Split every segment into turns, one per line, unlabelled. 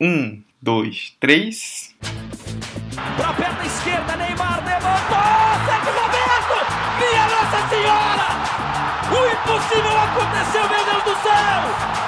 Um, dois, três.
Pra perna esquerda, Neymar levantou! Sérgio Roberto! Minha Nossa Senhora! O impossível aconteceu, meu Deus do céu!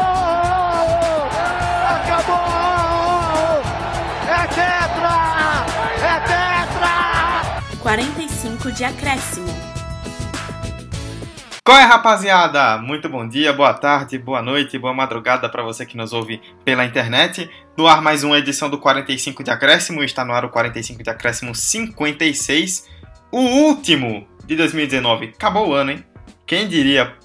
45 de acréscimo.
Qual é, rapaziada? Muito bom dia, boa tarde, boa noite, boa madrugada para você que nos ouve pela internet. No ar mais uma edição do 45 de acréscimo, está no ar o 45 de acréscimo 56, o último de 2019. Acabou o ano, hein? Quem diria?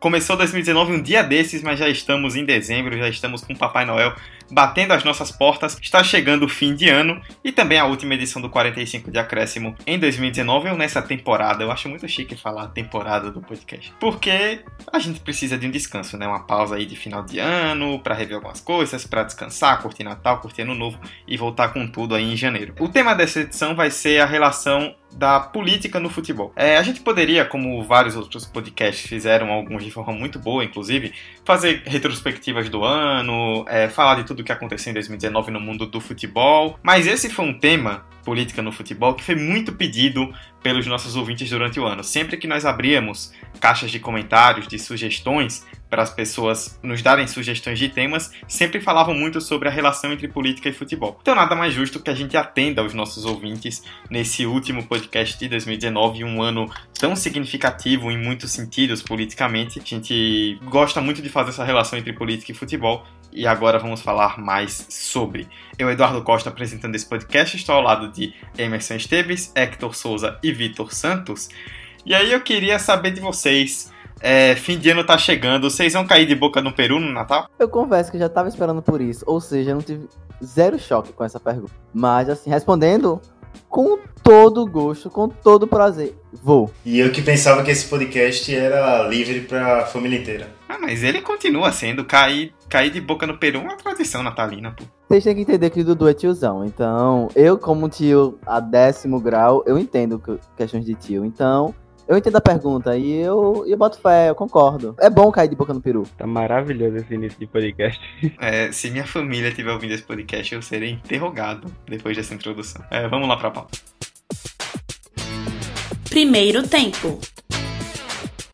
Começou 2019 um dia desses, mas já estamos em dezembro, já estamos com Papai Noel batendo as nossas portas. Está chegando o fim de ano e também a última edição do 45 de acréscimo em 2019 ou nessa temporada. Eu acho muito chique falar temporada do podcast, porque a gente precisa de um descanso, né? Uma pausa aí de final de ano para rever algumas coisas, para descansar, curtir Natal, curtir Ano Novo e voltar com tudo aí em janeiro. O tema dessa edição vai ser a relação da política no futebol. É, a gente poderia, como vários outros podcasts fizeram, alguns de forma muito boa, inclusive, fazer retrospectivas do ano, é, falar de tudo o que aconteceu em 2019 no mundo do futebol. Mas esse foi um tema, política no futebol, que foi muito pedido pelos nossos ouvintes durante o ano. Sempre que nós abríamos caixas de comentários, de sugestões, para as pessoas nos darem sugestões de temas, sempre falavam muito sobre a relação entre política e futebol. Então, nada mais justo que a gente atenda aos nossos ouvintes nesse último podcast de 2019, um ano tão significativo em muitos sentidos politicamente. A gente gosta muito de fazer essa relação entre política e futebol e agora vamos falar mais sobre. Eu, Eduardo Costa, apresentando esse podcast, estou ao lado de Emerson Esteves, Hector Souza e Vitor Santos. E aí eu queria saber de vocês. É, fim de ano tá chegando, vocês vão cair de boca no Peru no Natal?
Eu confesso que já tava esperando por isso, ou seja, eu não tive zero choque com essa pergunta. Mas assim, respondendo com todo gosto, com todo prazer, vou.
E eu que pensava que esse podcast era livre pra família inteira.
Ah, mas ele continua sendo, cair, cair de boca no Peru é uma tradição natalina, pô.
Vocês têm que entender que o Dudu é tiozão, então eu como tio a décimo grau, eu entendo questões de tio, então eu entendo a pergunta e eu, eu boto fé, eu concordo. É bom cair de boca no peru.
Tá maravilhoso esse início de podcast.
É, se minha família estiver ouvindo esse podcast, eu serei interrogado depois dessa introdução. É, vamos lá pra pauta.
Primeiro tempo.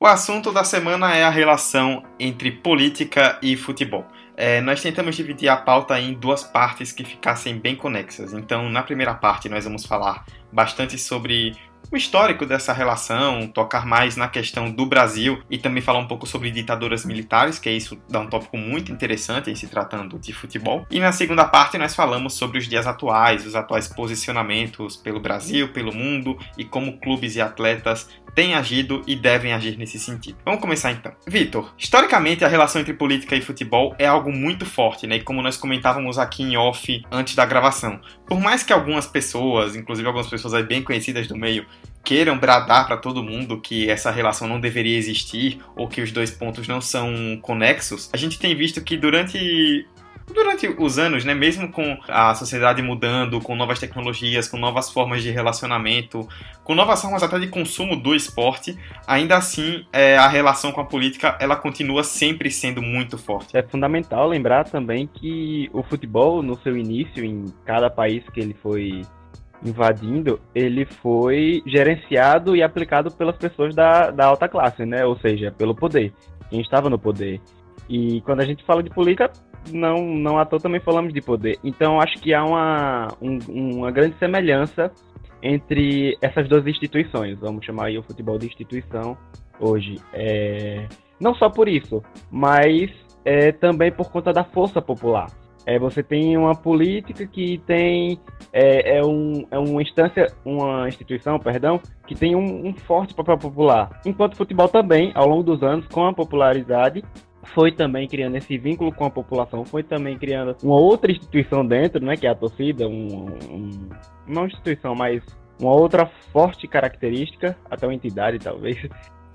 O assunto da semana é a relação entre política e futebol. É, nós tentamos dividir a pauta em duas partes que ficassem bem conexas. Então, na primeira parte, nós vamos falar bastante sobre o histórico dessa relação, tocar mais na questão do Brasil e também falar um pouco sobre ditaduras militares, que é isso dá um tópico muito interessante em se tratando de futebol. E na segunda parte nós falamos sobre os dias atuais, os atuais posicionamentos pelo Brasil, pelo mundo e como clubes e atletas têm agido e devem agir nesse sentido. Vamos começar então. Vitor, historicamente a relação entre política e futebol é algo muito forte, né? E como nós comentávamos aqui em off antes da gravação. Por mais que algumas pessoas, inclusive algumas pessoas bem conhecidas do meio, queiram bradar para todo mundo que essa relação não deveria existir ou que os dois pontos não são conexos, a gente tem visto que durante durante os anos, né, mesmo com a sociedade mudando, com novas tecnologias, com novas formas de relacionamento, com novas formas até de consumo do esporte, ainda assim é, a relação com a política ela continua sempre sendo muito forte.
É fundamental lembrar também que o futebol, no seu início, em cada país que ele foi invadindo, ele foi gerenciado e aplicado pelas pessoas da, da alta classe, né? Ou seja, pelo poder. Quem estava no poder. E quando a gente fala de política, não, não à toa também falamos de poder. Então acho que há uma, um, uma grande semelhança entre essas duas instituições. Vamos chamar aí o futebol de instituição hoje. É, não só por isso, mas é, também por conta da força popular. É, você tem uma política que tem é, é, um, é uma instância, uma instituição, perdão, que tem um, um forte papel popular. Enquanto o futebol também, ao longo dos anos, com a popularidade, foi também criando esse vínculo com a população, foi também criando uma outra instituição dentro, né, que é a torcida, um, um, uma instituição, mas uma outra forte característica, até uma entidade talvez,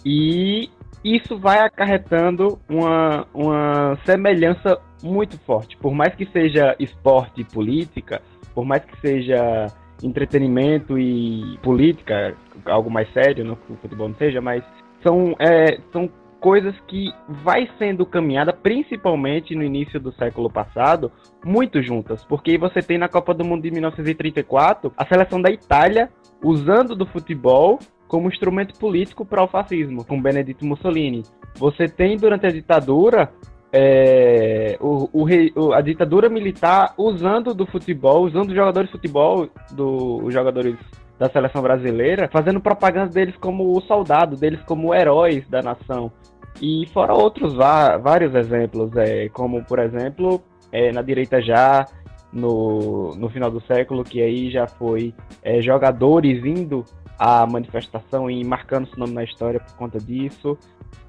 e isso vai acarretando uma, uma semelhança muito forte. Por mais que seja esporte e política, por mais que seja entretenimento e política, algo mais sério, não que o futebol não seja, mas são, é, são coisas que vai sendo caminhada, principalmente no início do século passado, muito juntas. Porque você tem na Copa do Mundo de 1934 a seleção da Itália usando do futebol como instrumento político para o fascismo, com Benedito Mussolini. Você tem durante a ditadura é, o, o, a ditadura militar usando do futebol, usando os jogadores de futebol, do, os jogadores da seleção brasileira, fazendo propaganda deles como soldado, deles como heróis da nação. E fora outros vários exemplos, é, como por exemplo, é, na direita já, no, no final do século, que aí já foi é, jogadores indo à manifestação e marcando seu nome na história por conta disso.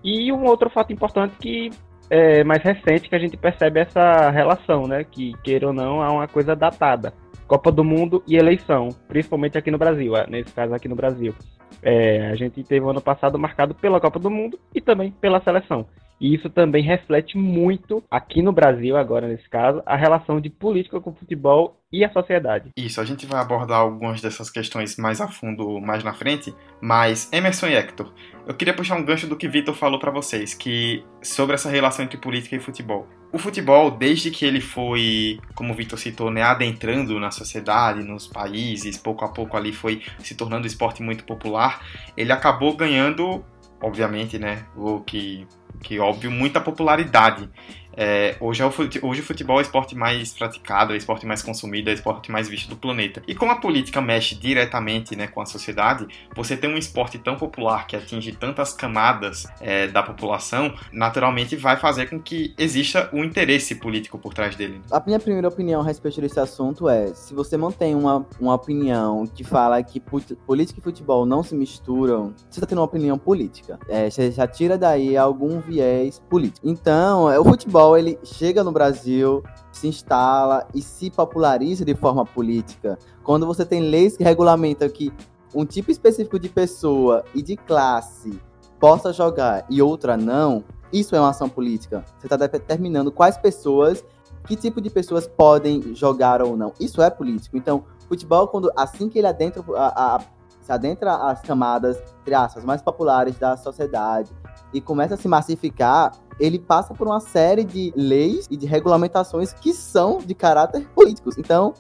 E um outro fato importante que é mais recente que a gente percebe essa relação, né? Que, queira ou não, é uma coisa datada. Copa do Mundo e eleição, principalmente aqui no Brasil, é, nesse caso aqui no Brasil. É, a gente teve o ano passado marcado pela Copa do Mundo e também pela seleção. E isso também reflete muito, aqui no Brasil, agora nesse caso, a relação de política com o futebol e a sociedade.
Isso, a gente vai abordar algumas dessas questões mais a fundo mais na frente, mas Emerson e Hector, eu queria puxar um gancho do que Vitor falou para vocês, que sobre essa relação entre política e futebol. O futebol, desde que ele foi, como o Vitor citou, né, adentrando na sociedade, nos países, pouco a pouco ali foi se tornando um esporte muito popular, ele acabou ganhando, obviamente, né, o que que óbvio, muita popularidade. É, hoje, é o futebol, hoje o futebol é o esporte mais praticado, é o esporte mais consumido, é o esporte mais visto do planeta. E como a política mexe diretamente né, com a sociedade, você tem um esporte tão popular que atinge tantas camadas é, da população, naturalmente vai fazer com que exista um interesse político por trás dele. Né?
A minha primeira opinião a respeito desse assunto é: se você mantém uma, uma opinião que fala que política e futebol não se misturam, você está tendo uma opinião política. É, você já tira daí algum viés político. Então, é, o futebol ele chega no Brasil, se instala e se populariza de forma política. Quando você tem leis que regulamentam que um tipo específico de pessoa e de classe possa jogar e outra não, isso é uma ação política. Você está determinando quais pessoas, que tipo de pessoas podem jogar ou não. Isso é político. Então, futebol, quando assim que ele adentra, a, a, se adentra as camadas, entre aspas, mais populares da sociedade, e começa a se massificar, ele passa por uma série de leis e de regulamentações que são de caráter políticos. Então,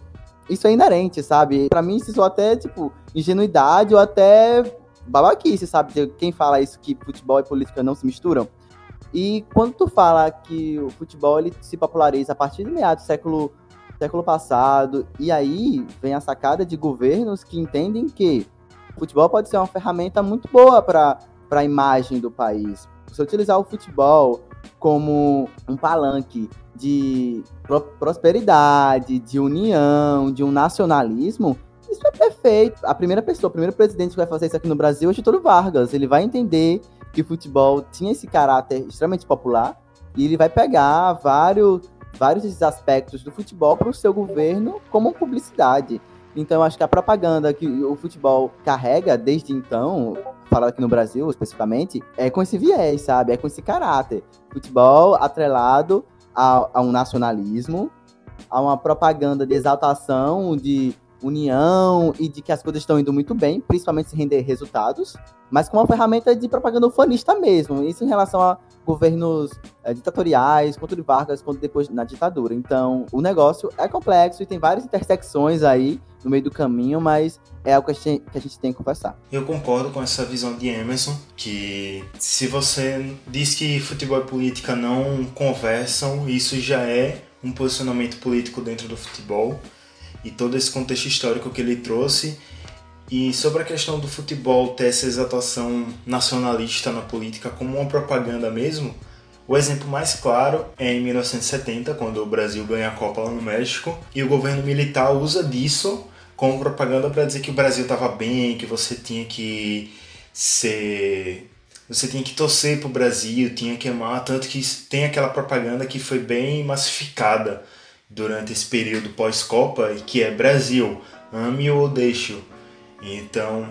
isso é inerente, sabe? Para mim, isso até, tipo, ingenuidade ou até babaquice, sabe? Quem fala isso que futebol e política não se misturam. E quando tu fala que o futebol ele se populariza a partir de meados do século, século passado, e aí vem a sacada de governos que entendem que o futebol pode ser uma ferramenta muito boa para para a imagem do país. Você utilizar o futebol como um palanque de prosperidade, de união, de um nacionalismo, isso é perfeito. A primeira pessoa, o primeiro presidente que vai fazer isso aqui no Brasil é Getúlio Vargas. Ele vai entender que o futebol tinha esse caráter extremamente popular e ele vai pegar vários, vários desses aspectos do futebol para o seu governo como publicidade. Então, acho que a propaganda que o futebol carrega desde então, falando aqui no Brasil especificamente, é com esse viés, sabe? É com esse caráter. Futebol atrelado a, a um nacionalismo, a uma propaganda de exaltação, de união e de que as coisas estão indo muito bem, principalmente se render resultados, mas com uma ferramenta de propaganda ufanista mesmo. Isso em relação a governos é, ditatoriais, quanto de Vargas, quanto depois na ditadura. Então, o negócio é complexo e tem várias intersecções aí no meio do caminho, mas é algo que a gente, que a gente tem que conversar.
Eu concordo com essa visão de Emerson, que se você diz que futebol e política não conversam, isso já é um posicionamento político dentro do futebol e todo esse contexto histórico que ele trouxe. E sobre a questão do futebol ter essa exaltação nacionalista na política como uma propaganda mesmo, o exemplo mais claro é em 1970, quando o Brasil ganha a Copa lá no México, e o governo militar usa disso como propaganda para dizer que o Brasil estava bem, que você tinha que ser você tinha que torcer pro Brasil, tinha que amar, tanto que tem aquela propaganda que foi bem massificada durante esse período pós-Copa, que é Brasil, ame ou deixe Então,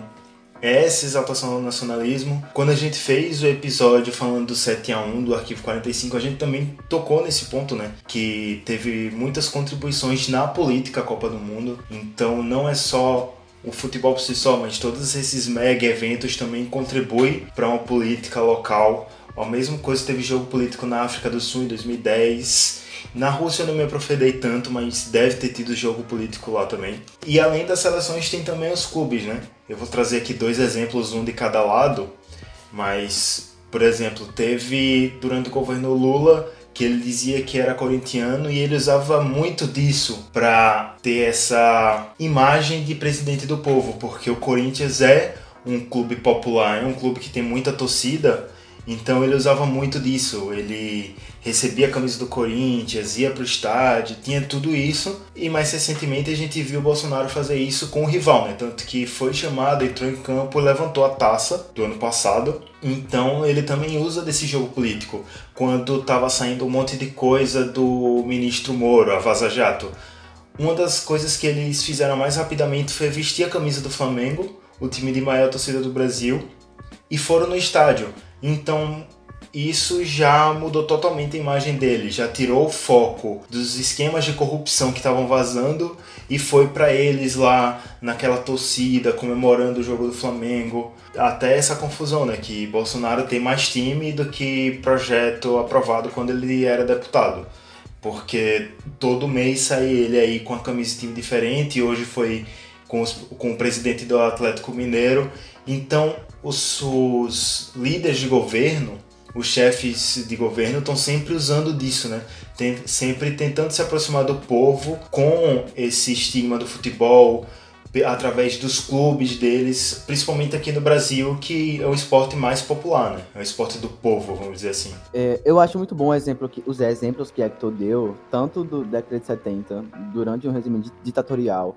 essa exaltação ao nacionalismo. Quando a gente fez o episódio falando do 7 a 1 do Arquivo 45, a gente também tocou nesse ponto, né? Que teve muitas contribuições na política Copa do Mundo. Então não é só o futebol por si só, mas todos esses mega eventos também contribuem para uma política local. A mesma coisa teve jogo político na África do Sul em 2010. Na Rússia eu não me aprofundei tanto, mas deve ter tido jogo político lá também. E além das seleções tem também os clubes, né? Eu vou trazer aqui dois exemplos, um de cada lado, mas, por exemplo, teve durante o governo Lula que ele dizia que era corintiano e ele usava muito disso para ter essa imagem de presidente do povo, porque o Corinthians é um clube popular, é um clube que tem muita torcida então ele usava muito disso. Ele recebia a camisa do Corinthians, ia para o estádio, tinha tudo isso. E mais recentemente a gente viu o Bolsonaro fazer isso com o rival, né? Tanto que foi chamado, entrou em campo levantou a taça do ano passado. Então ele também usa desse jogo político. Quando estava saindo um monte de coisa do ministro Moro, a Vaza Jato. Uma das coisas que eles fizeram mais rapidamente foi vestir a camisa do Flamengo, o time de maior torcida do Brasil, e foram no estádio. Então, isso já mudou totalmente a imagem dele, já tirou o foco dos esquemas de corrupção que estavam vazando e foi para eles lá naquela torcida comemorando o jogo do Flamengo. Até essa confusão, né, que Bolsonaro tem mais time do que projeto aprovado quando ele era deputado. Porque todo mês sai ele aí com a camisa de time diferente, hoje foi com, os, com o presidente do Atlético Mineiro. Então, os, os líderes de governo, os chefes de governo estão sempre usando disso, né? Tem, sempre tentando se aproximar do povo com esse estigma do futebol, através dos clubes deles, principalmente aqui no Brasil, que é o esporte mais popular, né? É o esporte do povo, vamos dizer assim.
É, eu acho muito bom o exemplo que, os exemplos que Hector deu, tanto do década de 70, durante um regime ditatorial,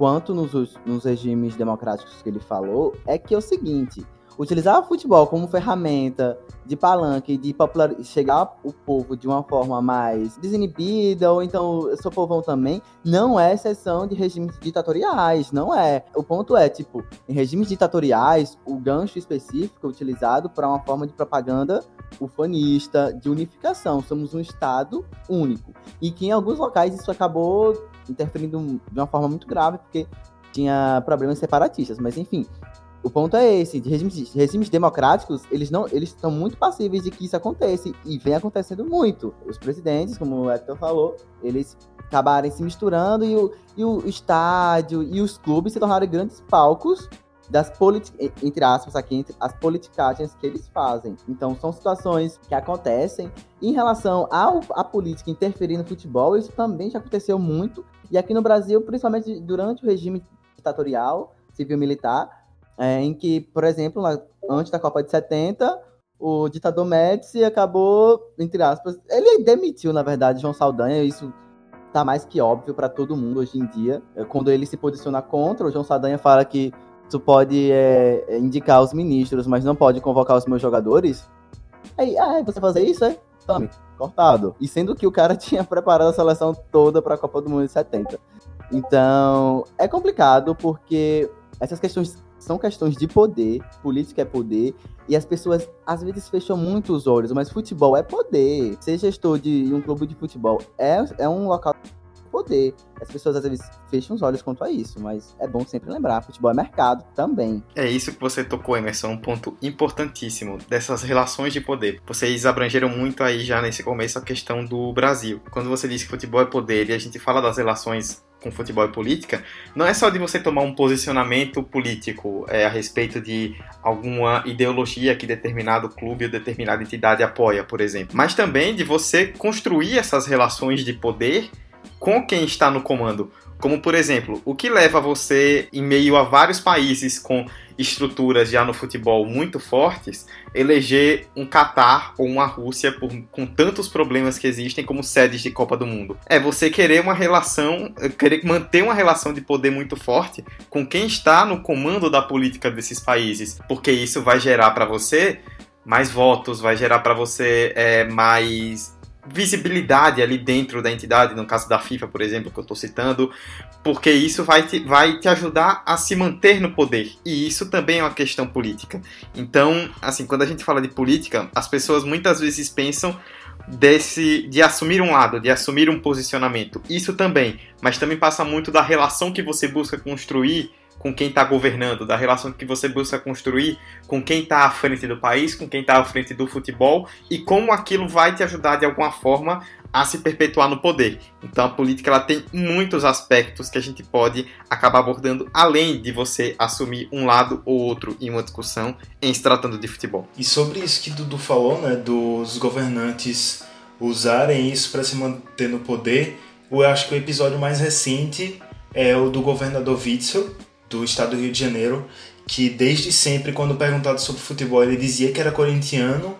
quanto nos, nos regimes democráticos que ele falou, é que é o seguinte: utilizar o futebol como ferramenta de palanque, de popular... chegar o povo de uma forma mais desinibida, ou então eu sou povão também, não é exceção de regimes ditatoriais, não é. O ponto é, tipo, em regimes ditatoriais, o gancho específico é utilizado para uma forma de propaganda ufanista, de unificação. Somos um Estado único. E que em alguns locais isso acabou interferindo de uma forma muito grave, porque tinha problemas separatistas. Mas enfim, o ponto é esse, de regimes, regimes democráticos, eles não, eles estão muito passíveis de que isso aconteça e vem acontecendo muito. Os presidentes, como o Hector falou, eles acabarem se misturando e o, e o estádio e os clubes se tornaram grandes palcos das entre aspas aqui, entre as politicagens que eles fazem. Então, são situações que acontecem em relação à política interferir no futebol, isso também já aconteceu muito. E aqui no Brasil, principalmente durante o regime ditatorial, civil-militar, é, em que, por exemplo, na, antes da Copa de 70, o ditador Médici acabou, entre aspas, ele demitiu, na verdade, João Saldanha, isso tá mais que óbvio para todo mundo hoje em dia. É, quando ele se posiciona contra, o João Saldanha fala que tu pode é, é, indicar os ministros, mas não pode convocar os meus jogadores. Aí, ah, você fazer isso, é? Tome, cortado. E sendo que o cara tinha preparado a seleção toda para a Copa do Mundo de 70. Então, é complicado porque essas questões são questões de poder, política é poder, e as pessoas às vezes fecham muito os olhos, mas futebol é poder. Ser gestor de um clube de futebol é, é um local poder. As pessoas às vezes fecham os olhos quanto a isso, mas é bom sempre lembrar, futebol é mercado também.
É isso que você tocou, Emerson, um ponto importantíssimo dessas relações de poder. Vocês abrangeram muito aí já nesse começo a questão do Brasil. Quando você diz que futebol é poder e a gente fala das relações com futebol e política, não é só de você tomar um posicionamento político é, a respeito de alguma ideologia que determinado clube ou determinada entidade apoia, por exemplo, mas também de você construir essas relações de poder com quem está no comando. Como, por exemplo, o que leva você, em meio a vários países com estruturas já no futebol muito fortes, eleger um Catar ou uma Rússia por, com tantos problemas que existem como sedes de Copa do Mundo? É você querer uma relação, querer manter uma relação de poder muito forte com quem está no comando da política desses países, porque isso vai gerar para você mais votos, vai gerar para você é, mais visibilidade ali dentro da entidade, no caso da FIFA, por exemplo, que eu estou citando, porque isso vai te, vai te ajudar a se manter no poder. E isso também é uma questão política. Então, assim, quando a gente fala de política, as pessoas muitas vezes pensam desse de assumir um lado, de assumir um posicionamento. Isso também, mas também passa muito da relação que você busca construir com quem está governando, da relação que você busca construir com quem está à frente do país, com quem está à frente do futebol e como aquilo vai te ajudar de alguma forma a se perpetuar no poder. Então a política ela tem muitos aspectos que a gente pode acabar abordando além de você assumir um lado ou outro em uma discussão em se tratando de futebol.
E sobre isso que Dudu falou, né, dos governantes usarem isso para se manter no poder, eu acho que o episódio mais recente é o do governador Witzel, do estado do Rio de Janeiro, que desde sempre, quando perguntado sobre futebol, ele dizia que era corintiano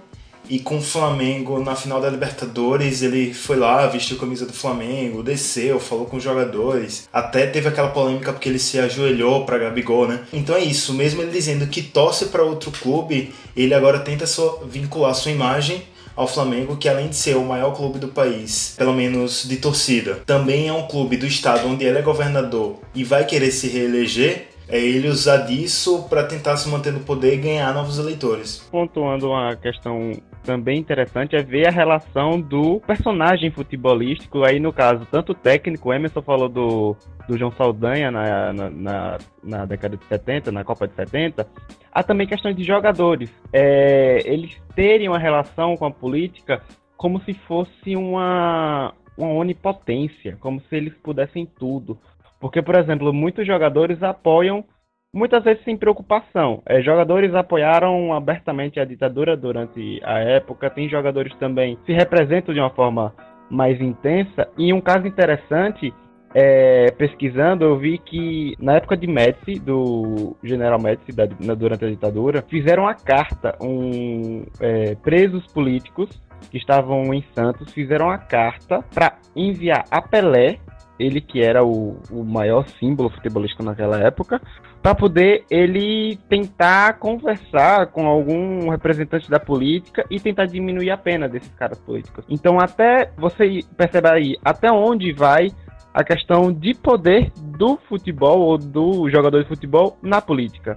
e com o Flamengo na final da Libertadores, ele foi lá, vestiu a camisa do Flamengo, desceu, falou com os jogadores. Até teve aquela polêmica porque ele se ajoelhou para Gabigol, né? Então é isso, mesmo ele dizendo que torce para outro clube, ele agora tenta só vincular sua imagem ao Flamengo, que além de ser o maior clube do país, pelo menos de torcida, também é um clube do estado onde ele é governador e vai querer se reeleger, é ele usar disso para tentar se manter no poder e ganhar novos eleitores.
Pontuando uma questão também interessante é ver a relação do personagem futebolístico, aí no caso, tanto técnico, o Emerson falou do, do João Saldanha na, na, na, na década de 70, na Copa de 70, há também questões de jogadores. É, eles terem uma relação com a política como se fosse uma, uma onipotência, como se eles pudessem tudo. Porque, por exemplo, muitos jogadores apoiam muitas vezes sem preocupação. É, jogadores apoiaram abertamente a ditadura durante a época, tem jogadores também se representam de uma forma mais intensa. E um caso interessante, é, pesquisando, eu vi que na época de Médici, do general Médici, da, durante a ditadura, fizeram a carta, um, é, presos políticos que estavam em Santos, fizeram a carta para enviar a Pelé ele que era o, o maior símbolo futebolístico naquela época, para poder ele tentar conversar com algum representante da política e tentar diminuir a pena desses caras políticos. Então até você percebe aí até onde vai a questão de poder do futebol ou do jogador de futebol na política.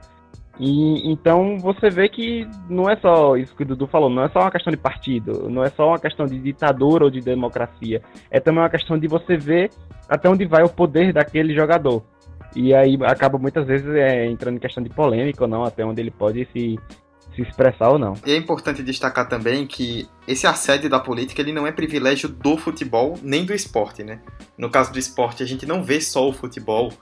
E então você vê que não é só isso que o Dudu falou, não é só uma questão de partido, não é só uma questão de ditadura ou de democracia, é também uma questão de você ver até onde vai o poder daquele jogador. E aí acaba muitas vezes é, entrando em questão de polêmica ou não, até onde ele pode se, se expressar ou não.
E é importante destacar também que esse assédio da política ele não é privilégio do futebol nem do esporte, né? No caso do esporte, a gente não vê só o futebol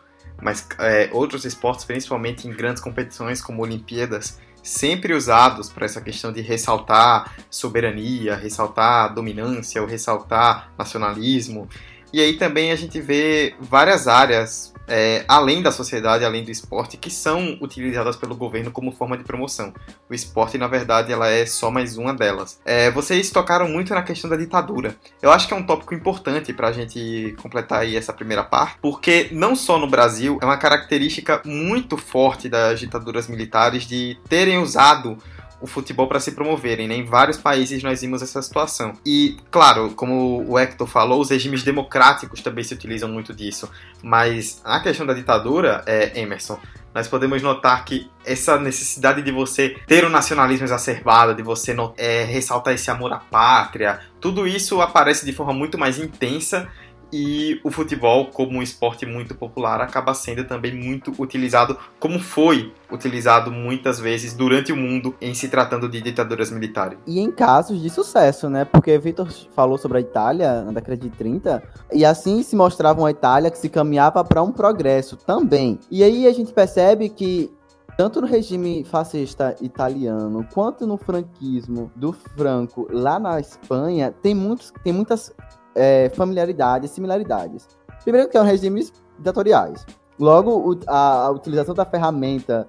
mas é, outros esportes, principalmente em grandes competições como Olimpíadas, sempre usados para essa questão de ressaltar soberania, ressaltar dominância ou ressaltar nacionalismo. E aí também a gente vê várias áreas, é, além da sociedade, além do esporte, que são utilizadas pelo governo como forma de promoção. O esporte, na verdade, ela é só mais uma delas. É, vocês tocaram muito na questão da ditadura. Eu acho que é um tópico importante para a gente completar aí essa primeira parte, porque não só no Brasil, é uma característica muito forte das ditaduras militares de terem usado o futebol para se promoverem. Né? Em vários países nós vimos essa situação. E, claro, como o Hector falou, os regimes democráticos também se utilizam muito disso. Mas a questão da ditadura, é, Emerson, nós podemos notar que essa necessidade de você ter um nacionalismo exacerbado, de você é, ressaltar esse amor à pátria, tudo isso aparece de forma muito mais intensa e o futebol, como um esporte muito popular, acaba sendo também muito utilizado, como foi utilizado muitas vezes durante o mundo em se tratando de ditaduras militares.
E em casos de sucesso, né? Porque Vitor falou sobre a Itália na década de 30, e assim se mostrava uma Itália que se caminhava para um progresso também. E aí a gente percebe que tanto no regime fascista italiano quanto no franquismo do Franco lá na Espanha tem muitos tem muitas é, familiaridades, similaridades. Primeiro que são regimes ditatoriais. Logo, a, a, utilização da ferramenta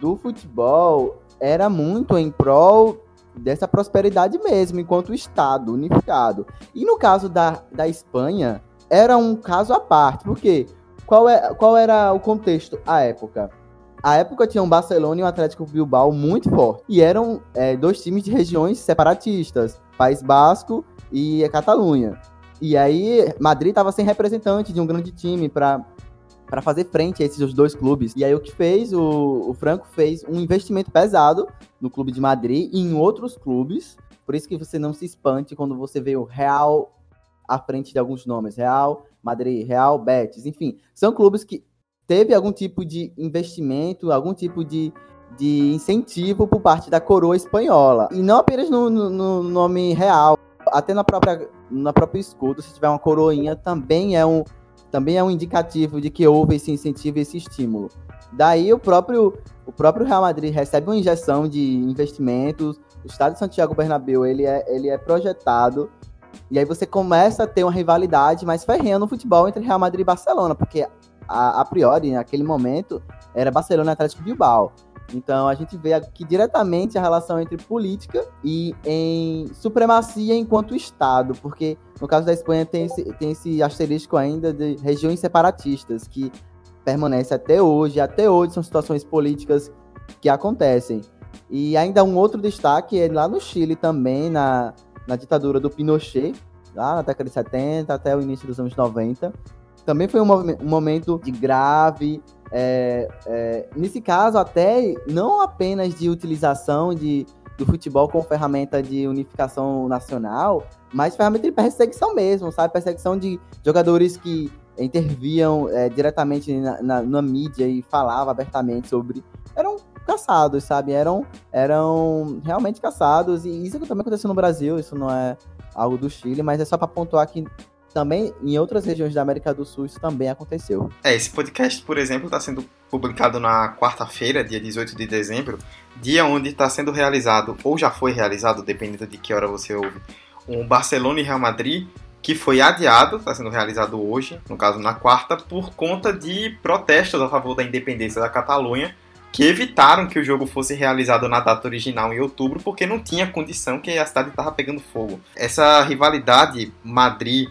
do futebol era muito em prol dessa prosperidade mesmo, enquanto Estado unificado. E no caso da, da Espanha, era um caso à parte, porque qual, é, qual era o contexto à época? A época tinha um Barcelona e um Atlético Bilbao muito forte. E eram é, dois times de regiões separatistas, País Basco e a Catalunha. E aí, Madrid estava sem representante de um grande time para para fazer frente a esses dois clubes. E aí o que fez? O, o, Franco fez um investimento pesado no clube de Madrid e em outros clubes. Por isso que você não se espante quando você vê o Real à frente de alguns nomes. Real, Madrid, Real, Betis, enfim. São clubes que teve algum tipo de investimento, algum tipo de, de incentivo por parte da coroa espanhola. E não apenas no, no, no nome real. Até na própria, na própria escudo, se tiver uma coroinha, também é um também é um indicativo de que houve esse incentivo esse estímulo. Daí o próprio, o próprio Real Madrid recebe uma injeção de investimentos, o estádio Santiago Bernabéu ele é, ele é projetado, e aí você começa a ter uma rivalidade mais ferrenha no futebol entre Real Madrid e Barcelona, porque a, a priori, naquele momento, era Barcelona e Atlético Bilbao. Então a gente vê aqui diretamente a relação entre política e em supremacia enquanto Estado, porque no caso da Espanha tem esse, tem esse asterisco ainda de regiões separatistas que permanece até hoje. Até hoje são situações políticas que acontecem. E ainda um outro destaque é lá no Chile também, na, na ditadura do Pinochet, lá na década de 70 até o início dos anos 90. Também foi um, um momento de grave é, é, nesse caso, até não apenas de utilização de, do futebol como ferramenta de unificação nacional, mas ferramenta de perseguição mesmo, sabe? Perseguição de jogadores que interviam é, diretamente na, na, na, mídia e falavam abertamente sobre. Eram caçados, sabe? Eram, eram realmente caçados. E isso também aconteceu no Brasil, isso não é algo do Chile, mas é só para pontuar que também em outras regiões da América do Sul isso também aconteceu.
É, esse podcast, por exemplo, está sendo publicado na quarta-feira, dia 18 de dezembro, dia onde está sendo realizado, ou já foi realizado, dependendo de que hora você ouve, um Barcelona e Real Madrid, que foi adiado, está sendo realizado hoje, no caso na quarta, por conta de protestos a favor da independência da Catalunha, que evitaram que o jogo fosse realizado na data original em outubro, porque não tinha condição que a cidade estava pegando fogo. Essa rivalidade Madrid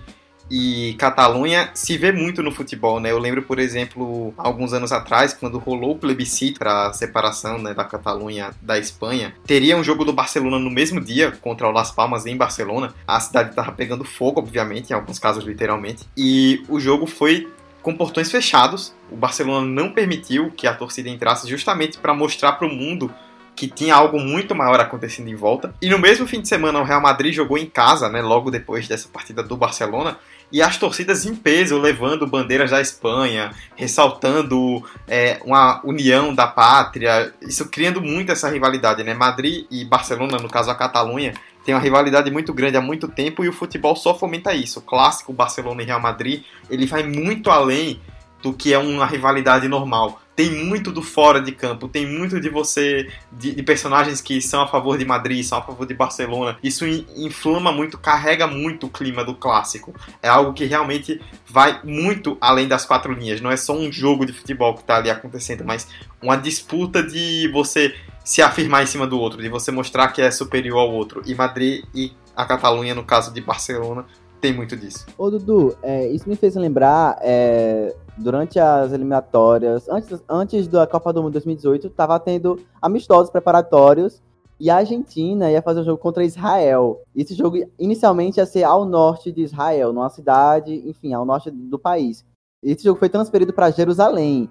e Catalunha se vê muito no futebol, né? Eu lembro, por exemplo, alguns anos atrás, quando rolou o plebiscito para a separação né, da Catalunha da Espanha, teria um jogo do Barcelona no mesmo dia contra o Las Palmas em Barcelona. A cidade estava pegando fogo, obviamente, em alguns casos literalmente, e o jogo foi com portões fechados. O Barcelona não permitiu que a torcida entrasse justamente para mostrar para o mundo que tinha algo muito maior acontecendo em volta. E no mesmo fim de semana, o Real Madrid jogou em casa, né, logo depois dessa partida do Barcelona, e as torcidas em peso levando bandeiras da Espanha, ressaltando é, uma união da pátria, isso criando muito essa rivalidade, né? Madrid e Barcelona, no caso a Catalunha, tem uma rivalidade muito grande há muito tempo e o futebol só fomenta isso. O clássico Barcelona e Real Madrid, ele vai muito além do que é uma rivalidade normal tem muito do fora de campo, tem muito de você, de, de, personagens que são a favor de Madrid, são a favor de Barcelona. Isso inflama muito, carrega muito o clima do clássico. É algo que realmente vai muito além das quatro linhas. Não é só um jogo de futebol que está ali acontecendo, mas uma disputa de você se afirmar em cima do outro, de você mostrar que é superior ao outro. E Madrid e a Catalunha, no caso de Barcelona, tem muito disso.
Ô Dudu, é, isso me fez lembrar é, durante as eliminatórias, antes, antes da Copa do Mundo 2018, estava tendo amistosos preparatórios e a Argentina ia fazer um jogo contra Israel. Esse jogo inicialmente ia ser ao norte de Israel, numa cidade, enfim, ao norte do país. Esse jogo foi transferido para Jerusalém,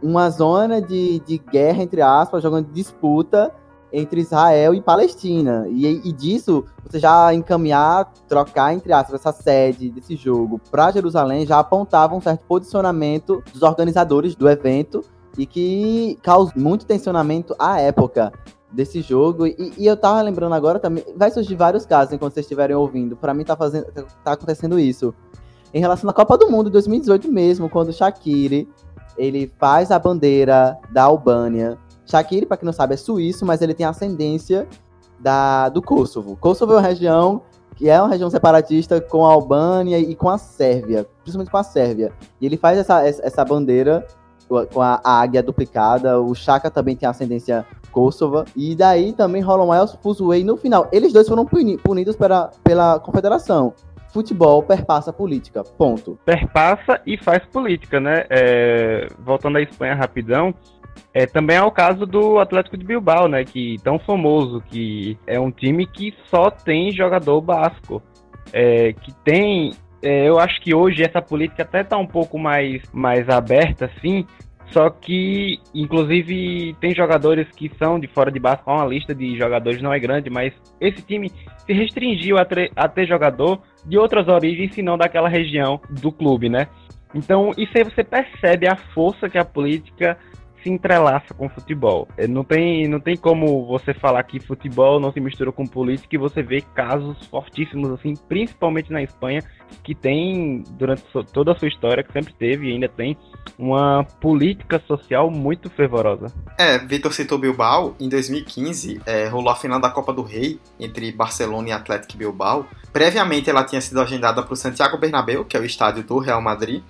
uma zona de, de guerra, entre aspas, jogando disputa entre Israel e Palestina. E, e disso, você já encaminhar, trocar, entre aspas, essa sede desse jogo para Jerusalém já apontava um certo posicionamento dos organizadores do evento e que causou muito tensionamento à época desse jogo. E, e, eu tava lembrando agora também, vai surgir vários casos enquanto vocês estiverem ouvindo. Para mim tá fazendo, tá acontecendo isso. Em relação à Copa do Mundo 2018 mesmo, quando o Shaqiri ele faz a bandeira da Albânia Shaqiri, para quem não sabe, é suíço, mas ele tem ascendência da, do Kosovo. Kosovo é uma região que é uma região separatista com a Albânia e com a Sérvia, principalmente com a Sérvia. E ele faz essa, essa bandeira com a, águia duplicada. O Chaka também tem ascendência Kosovo. E daí também rola um maior fuzuei no final. Eles dois foram punidos pela, pela confederação. Futebol perpassa política, ponto.
Perpassa e faz política, né? É, voltando à Espanha rapidão, É, também é o caso do Atlético de Bilbao, né? Que tão famoso, que é um time que só tem jogador basco. É, que tem. É, eu acho que hoje essa política até está um pouco mais, mais aberta, assim. Só que, inclusive, tem jogadores que são de fora de Basco, uma lista de jogadores não é grande, mas esse time se restringiu a, a ter jogador de outras origens, se não daquela região do clube, né? Então, isso aí você percebe a força que a política se entrelaça com futebol. É, não tem, não tem como você falar que futebol não se mistura com política e você vê casos fortíssimos, assim, principalmente na Espanha, que tem, durante toda a sua história, que sempre teve e ainda tem, uma política social muito fervorosa.
É, Vitor citou Bilbao, em 2015 é, rolou a final da Copa do Rei entre Barcelona e Atlético Bilbao. Previamente ela tinha sido agendada para o Santiago Bernabéu, que é o estádio do Real Madrid,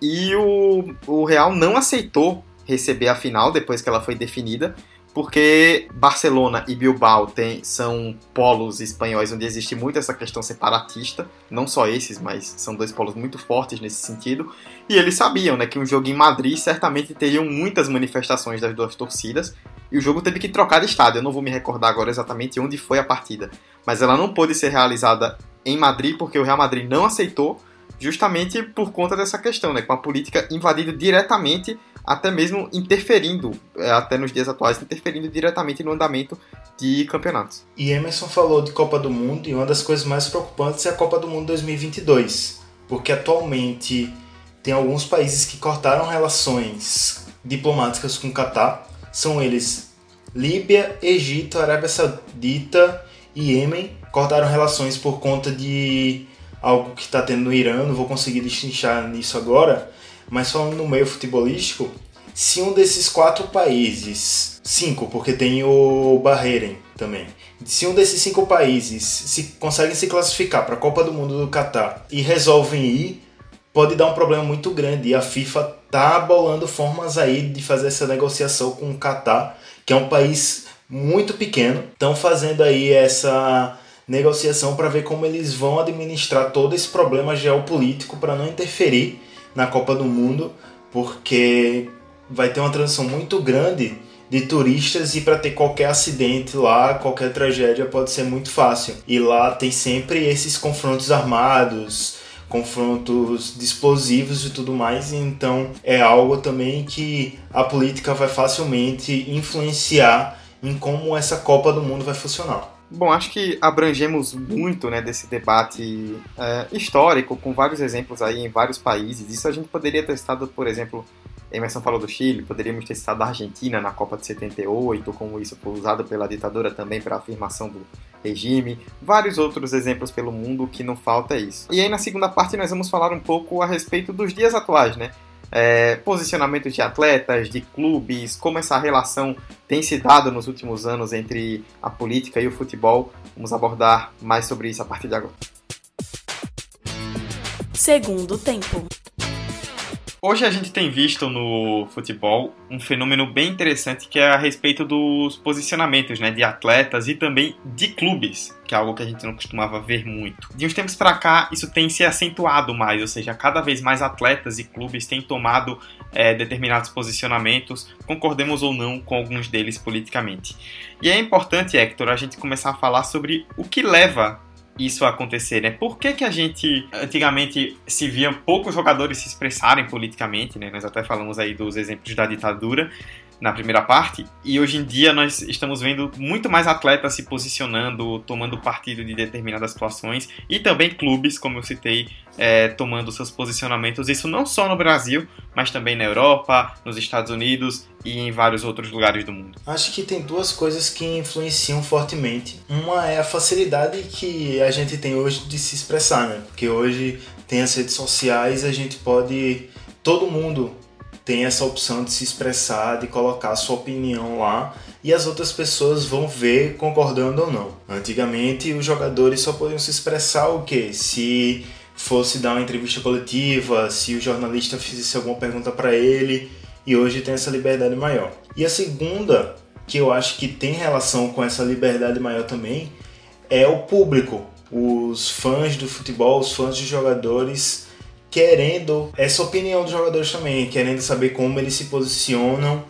e o, o Real não aceitou receber a final depois que ela foi definida, porque Barcelona e Bilbao tem, são polos espanhóis onde existe muito essa questão separatista, não só esses, mas são dois polos muito fortes nesse sentido, e eles sabiam né, que um jogo em Madrid certamente teriam muitas manifestações das duas torcidas, e o jogo teve que trocar de estádio, eu não vou me recordar agora exatamente onde foi a partida, mas ela não pôde ser realizada em Madrid porque o Real Madrid não aceitou, justamente por conta dessa questão, né, com a política invadindo diretamente até mesmo interferindo, é, até nos dias atuais, interferindo diretamente no andamento de campeonatos.
E Emerson falou de Copa do Mundo e uma das coisas mais preocupantes é a Copa do Mundo 2022, porque atualmente tem alguns países que cortaram relações diplomáticas com o Catar, são eles Líbia, Egito, Arábia Saudita e Iêmen, cortaram relações por conta de algo que está tendo no Irã, não vou conseguir destrinchar nisso agora, mas falando no meio futebolístico, se um desses quatro países, cinco, porque tem o Bahrein também, se um desses cinco países se conseguem se classificar para a Copa do Mundo do Catar e resolvem ir, pode dar um problema muito grande. E a FIFA tá bolando formas aí de fazer essa negociação com o Catar, que é um país muito pequeno. Estão fazendo aí essa negociação para ver como eles vão administrar todo esse problema geopolítico para não interferir na Copa do Mundo, porque vai ter uma transição muito grande de turistas e para ter qualquer acidente lá, qualquer tragédia pode ser muito fácil. E lá tem sempre esses confrontos armados, confrontos de explosivos e tudo mais, então é algo também que a política vai facilmente influenciar em como essa Copa do Mundo vai funcionar.
Bom, acho que abrangemos muito né, desse debate é, histórico, com vários exemplos aí em vários países. Isso a gente poderia ter citado, por exemplo, Emerson falou do Chile, poderíamos ter citado a Argentina na Copa de 78, como isso foi usado pela ditadura também para a afirmação do regime. Vários outros exemplos pelo mundo que não falta é isso. E aí na segunda parte nós vamos falar um pouco a respeito dos dias atuais, né? É, posicionamento de atletas, de clubes, como essa relação tem se dado nos últimos anos entre a política e o futebol. Vamos abordar mais sobre isso a partir de agora.
Segundo tempo.
Hoje a gente tem visto no futebol um fenômeno bem interessante que é a respeito dos posicionamentos né, de atletas e também de clubes, que é algo que a gente não costumava ver muito. De uns tempos para cá, isso tem se acentuado mais, ou seja, cada vez mais atletas e clubes têm tomado é, determinados posicionamentos, concordemos ou não com alguns deles politicamente. E é importante, Hector, a gente começar a falar sobre o que leva isso acontecer, né? Por que, que a gente antigamente se via poucos jogadores se expressarem politicamente, né? Nós até falamos aí dos exemplos da ditadura, na primeira parte, e hoje em dia nós estamos vendo muito mais atletas se posicionando, tomando partido de determinadas situações, e também clubes, como eu citei, é, tomando seus posicionamentos, isso não só no Brasil, mas também na Europa, nos Estados Unidos e em vários outros lugares do mundo.
Acho que tem duas coisas que influenciam fortemente. Uma é a facilidade que a gente tem hoje de se expressar, né? Porque hoje tem as redes sociais, a gente pode. Todo mundo tem essa opção de se expressar, de colocar sua opinião lá e as outras pessoas vão ver concordando ou não. Antigamente os jogadores só podiam se expressar o que? Se fosse dar uma entrevista coletiva, se o jornalista fizesse alguma pergunta para ele, e hoje tem essa liberdade maior. E a segunda, que eu acho que tem relação com essa liberdade maior também, é o público. Os fãs do futebol, os fãs dos jogadores querendo essa opinião dos jogadores também, querendo saber como eles se posicionam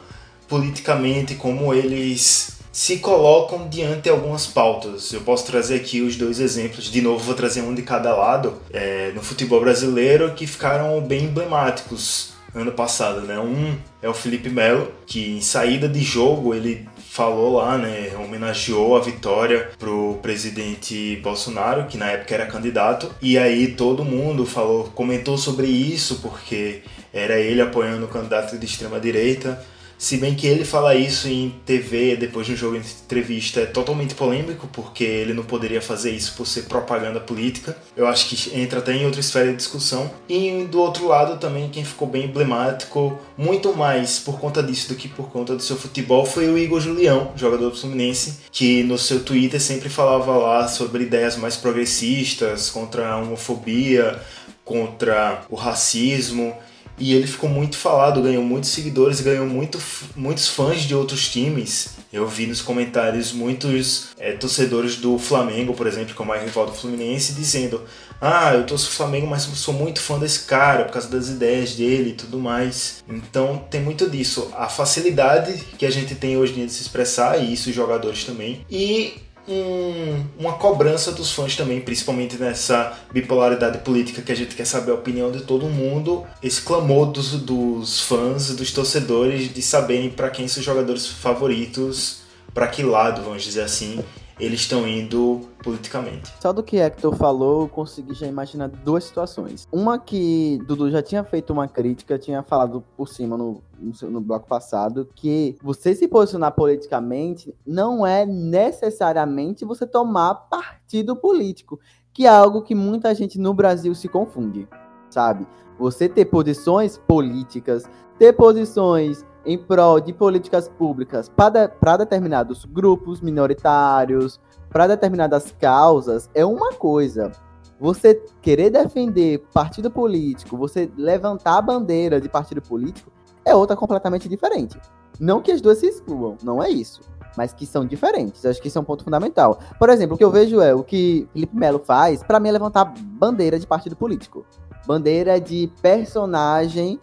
politicamente, como eles se colocam diante algumas pautas. Eu posso trazer aqui os dois exemplos, de novo vou trazer um de cada lado, é, no futebol brasileiro que ficaram bem emblemáticos ano passado, né? Um é o Felipe Melo, que em saída de jogo ele falou lá, né, homenageou a vitória pro presidente Bolsonaro, que na época era candidato, e aí todo mundo falou, comentou sobre isso porque era ele apoiando o candidato de extrema direita. Se bem que ele fala isso em TV, depois de um jogo entrevista, é totalmente polêmico, porque ele não poderia fazer isso por ser propaganda política. Eu acho que entra até em outra esfera de discussão. E do outro lado também, quem ficou bem emblemático, muito mais por conta disso do que por conta do seu futebol, foi o Igor Julião, jogador do Fluminense, que no seu Twitter sempre falava lá sobre ideias mais progressistas, contra a homofobia, contra o racismo e ele ficou muito falado, ganhou muitos seguidores, ganhou muito, muitos fãs de outros times. Eu vi nos comentários muitos é, torcedores do Flamengo, por exemplo, que é o mais rival do Fluminense, dizendo: Ah, eu torço o Flamengo, mas sou muito fã desse cara por causa das ideias dele e tudo mais. Então tem muito disso. A facilidade que a gente tem hoje em dia de se expressar, e isso os jogadores também. E um, uma cobrança dos fãs também, principalmente nessa bipolaridade política que a gente quer saber a opinião de todo mundo. Esse clamor dos, dos fãs, dos torcedores, de saberem para quem os jogadores favoritos, para que lado, vamos dizer assim, eles estão indo politicamente.
Só do que Hector falou, eu consegui já imaginar duas situações. Uma que Dudu já tinha feito uma crítica, tinha falado por cima no, no, no bloco passado, que você se posicionar politicamente não é necessariamente você tomar partido político, que é algo que muita gente no Brasil se confunde, sabe? Você ter posições políticas, ter posições em prol de políticas públicas para determinados grupos minoritários, para determinadas causas, é uma coisa. Você querer defender partido político, você levantar a bandeira de partido político, é outra completamente diferente. Não que as duas se excluam, não é isso. Mas que são diferentes. Acho que isso é um ponto fundamental. Por exemplo, o que eu vejo é o que Felipe Melo faz, para mim, é levantar bandeira de partido político. Bandeira de personagem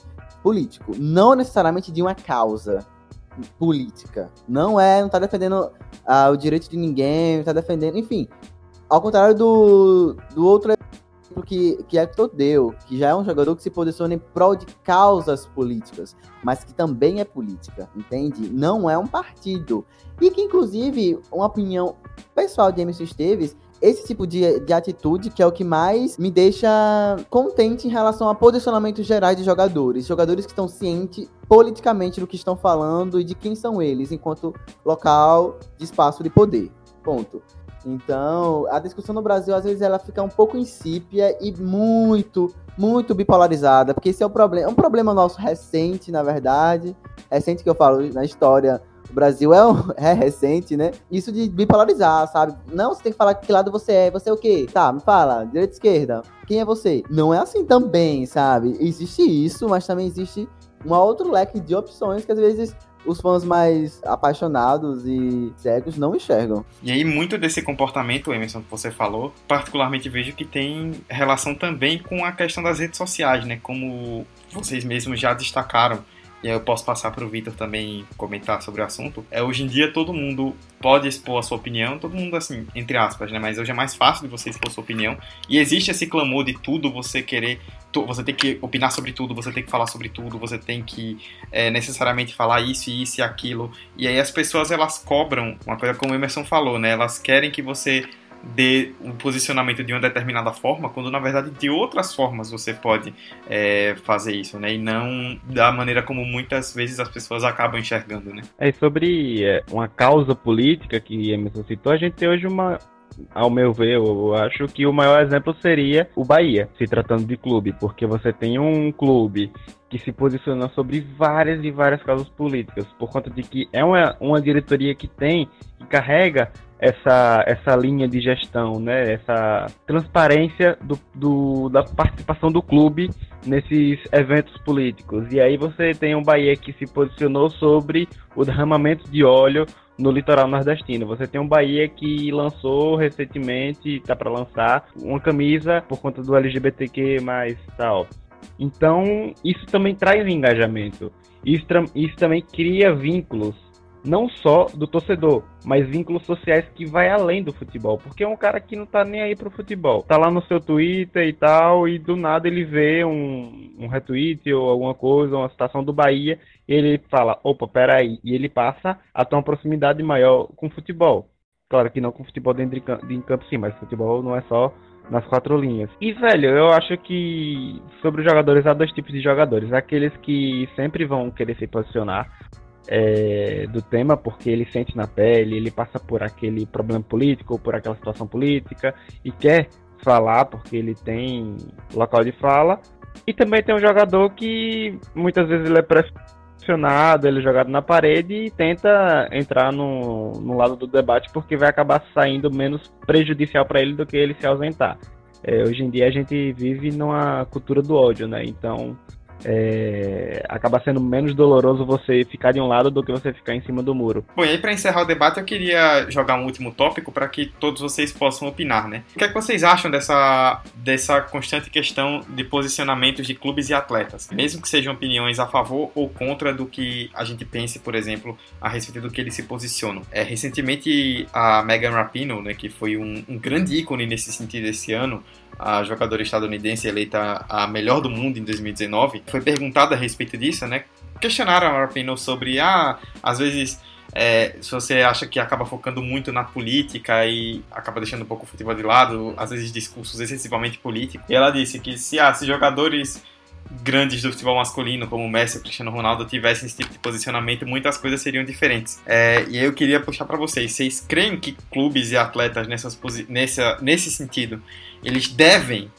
político, não necessariamente de uma causa política. Não é, não tá defendendo ah, o direito de ninguém, tá defendendo, enfim. Ao contrário do, do outro exemplo que, que Hector deu, que já é um jogador que se posiciona em prol de causas políticas, mas que também é política, entende? Não é um partido. E que, inclusive, uma opinião pessoal de MC Esteves esse tipo de, de atitude que é o que mais me deixa contente em relação a posicionamentos gerais de jogadores. Jogadores que estão cientes politicamente do que estão falando e de quem são eles, enquanto local de espaço de poder. Ponto. Então, a discussão no Brasil, às vezes, ela fica um pouco insípia e muito, muito bipolarizada, porque esse é o problema. É um problema nosso recente, na verdade. Recente que eu falo na história Brasil é, um, é recente, né? Isso de bipolarizar, sabe? Não, você tem que falar que lado você é. Você é o quê? Tá, me fala. Direita esquerda. Quem é você? Não é assim também, sabe? Existe isso, mas também existe um outro leque de opções que às vezes os fãs mais apaixonados e cegos não enxergam.
E aí, muito desse comportamento, Emerson, que você falou, particularmente vejo que tem relação também com a questão das redes sociais, né? Como vocês mesmos já destacaram e eu posso passar para o Vitor também comentar sobre o assunto, é hoje em dia todo mundo pode expor a sua opinião, todo mundo assim, entre aspas, né? Mas hoje é mais fácil de você expor sua opinião. E existe esse clamor de tudo você querer, você tem que opinar sobre tudo, você tem que falar sobre tudo, você tem que é, necessariamente falar isso, isso e aquilo. E aí as pessoas elas cobram, uma coisa como o Emerson falou, né? Elas querem que você de um posicionamento de uma determinada forma, quando na verdade de outras formas você pode é, fazer isso, né? E não da maneira como muitas vezes as pessoas acabam enxergando, né?
É sobre é, uma causa política que Emerson citou, a gente tem hoje uma ao meu ver, eu acho que o maior exemplo seria o Bahia, se tratando de clube, porque você tem um clube que se posiciona sobre várias e várias causas políticas, por conta de que é uma, uma diretoria que tem, que carrega essa, essa linha de gestão, né? essa transparência do, do, da participação do clube nesses eventos políticos. E aí você tem um Bahia que se posicionou sobre o derramamento de óleo no litoral nordestino. Você tem um Bahia que lançou recentemente, está para lançar, uma camisa por conta do LGBTQ mais tal. Então, isso também traz engajamento. Isso, isso também cria vínculos, não só do torcedor, mas vínculos sociais que vai além do futebol. Porque é um cara que não tá nem aí pro futebol. Tá lá no seu Twitter e tal, e do nada ele vê um, um retweet ou alguma coisa, uma citação do Bahia, e ele fala, opa, peraí. E ele passa a ter uma proximidade maior com o futebol. Claro que não com futebol dentro de campo sim, mas futebol não é só nas quatro linhas. E, velho, eu acho que sobre os jogadores há dois tipos de jogadores. Aqueles que sempre vão querer se posicionar é, do tema porque ele sente na pele, ele passa por aquele problema político, por aquela situação política e quer falar porque ele tem local de fala. E também tem um jogador que muitas vezes ele é pressionado, ele é jogado na parede e tenta entrar no, no lado do debate porque vai acabar saindo menos prejudicial para ele do que ele se ausentar. É, hoje em dia a gente vive numa cultura do ódio, né? Então é, acaba sendo menos doloroso você ficar de um lado do que você ficar em cima do muro.
Bom, e aí para encerrar o debate eu queria jogar um último tópico para que todos vocês possam opinar, né? O que é que vocês acham dessa, dessa constante questão de posicionamentos de clubes e atletas? Mesmo que sejam opiniões a favor ou contra do que a gente pense, por exemplo, a respeito do que eles se posicionam. É, recentemente a Megan Rapinoe, né, que foi um, um grande ícone nesse sentido esse ano, a jogadora estadunidense eleita a melhor do mundo em 2019, foi perguntada a respeito disso, né? Questionaram a Rapinoe sobre, ah, às vezes é, se você acha que acaba focando muito na política e acaba deixando um pouco o futebol de lado, às vezes discursos excessivamente políticos. E ela disse que se, ah, se jogadores grandes do futebol masculino, como o Messi o Cristiano Ronaldo, tivessem esse tipo de posicionamento, muitas coisas seriam diferentes. É, e eu queria puxar para vocês: vocês creem que clubes e atletas nessas, nessa, nesse sentido eles devem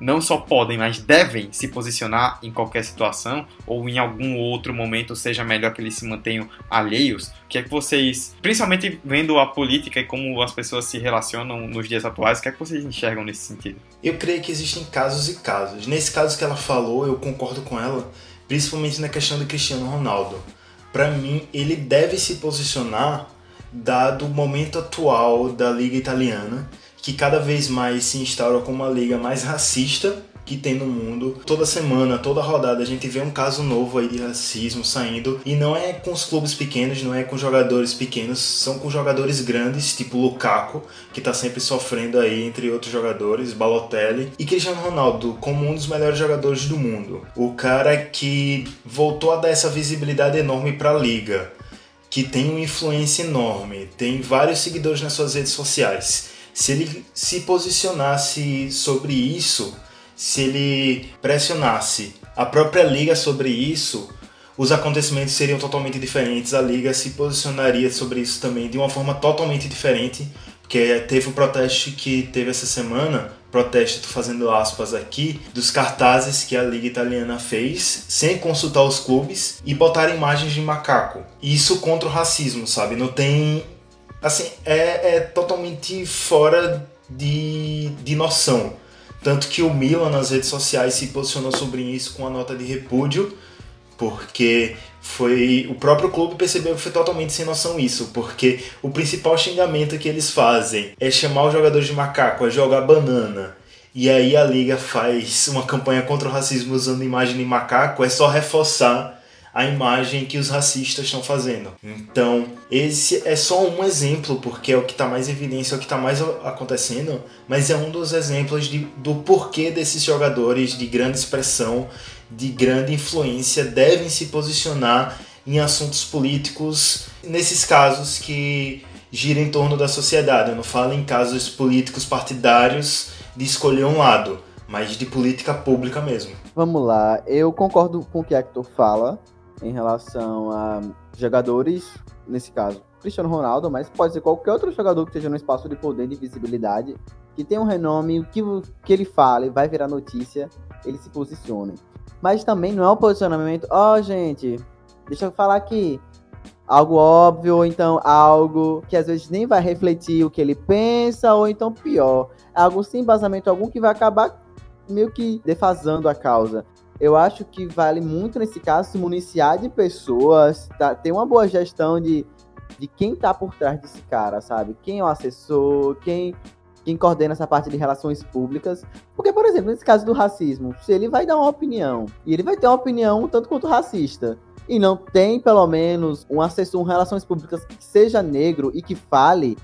não só podem, mas devem se posicionar em qualquer situação ou em algum outro momento seja melhor que eles se mantenham alheios? O que é que vocês, principalmente vendo a política e como as pessoas se relacionam nos dias atuais, o que é que vocês enxergam nesse sentido?
Eu creio que existem casos e casos. Nesse caso que ela falou, eu concordo com ela, principalmente na questão do Cristiano Ronaldo. Para mim, ele deve se posicionar dado o momento atual da liga italiana que cada vez mais se instaura como uma liga mais racista que tem no mundo. Toda semana, toda rodada, a gente vê um caso novo aí de racismo saindo. E não é com os clubes pequenos, não é com jogadores pequenos, são com jogadores grandes, tipo Lukaku, que tá sempre sofrendo aí entre outros jogadores, Balotelli, e Cristiano Ronaldo, como um dos melhores jogadores do mundo. O cara que voltou a dar essa visibilidade enorme para a liga, que tem uma influência enorme, tem vários seguidores nas suas redes sociais se ele se posicionasse sobre isso, se ele pressionasse a própria liga sobre isso, os acontecimentos seriam totalmente diferentes. A liga se posicionaria sobre isso também de uma forma totalmente diferente, porque teve um protesto que teve essa semana, protesto, fazendo aspas aqui, dos cartazes que a liga italiana fez, sem consultar os clubes e botar imagens de macaco. Isso contra o racismo, sabe? Não tem assim, é, é totalmente fora de, de noção. Tanto que o Milan nas redes sociais se posicionou sobre isso com a nota de repúdio, porque foi o próprio clube percebeu que foi totalmente sem noção isso, porque o principal xingamento que eles fazem é chamar os jogadores de macaco, é jogar banana. E aí a liga faz uma campanha contra o racismo usando imagem de macaco, é só reforçar a imagem que os racistas estão fazendo. Então, esse é só um exemplo, porque é o que está mais em evidência, é o que está mais acontecendo, mas é um dos exemplos de, do porquê desses jogadores de grande expressão, de grande influência, devem se posicionar em assuntos políticos, nesses casos que giram em torno da sociedade. Eu não falo em casos políticos partidários de escolher um lado, mas de política pública mesmo.
Vamos lá, eu concordo com o que Hector fala em relação a jogadores, nesse caso, Cristiano Ronaldo, mas pode ser qualquer outro jogador que esteja no espaço de poder e visibilidade, que tem um renome, o que, que ele fale vai virar notícia, ele se posicione. Mas também não é um posicionamento, ó, oh, gente, deixa eu falar aqui, algo óbvio, ou então algo que às vezes nem vai refletir o que ele pensa, ou então pior, algo sem embasamento algum que vai acabar meio que defasando a causa eu acho que vale muito nesse caso se municiar de pessoas, tá, ter uma boa gestão de, de quem tá por trás desse cara, sabe? Quem é o assessor, quem quem coordena essa parte de relações públicas. Porque, por exemplo, nesse caso do racismo, se ele vai dar uma opinião, e ele vai ter uma opinião tanto quanto racista, e não tem, pelo menos, um assessor em relações públicas que seja negro e que fale,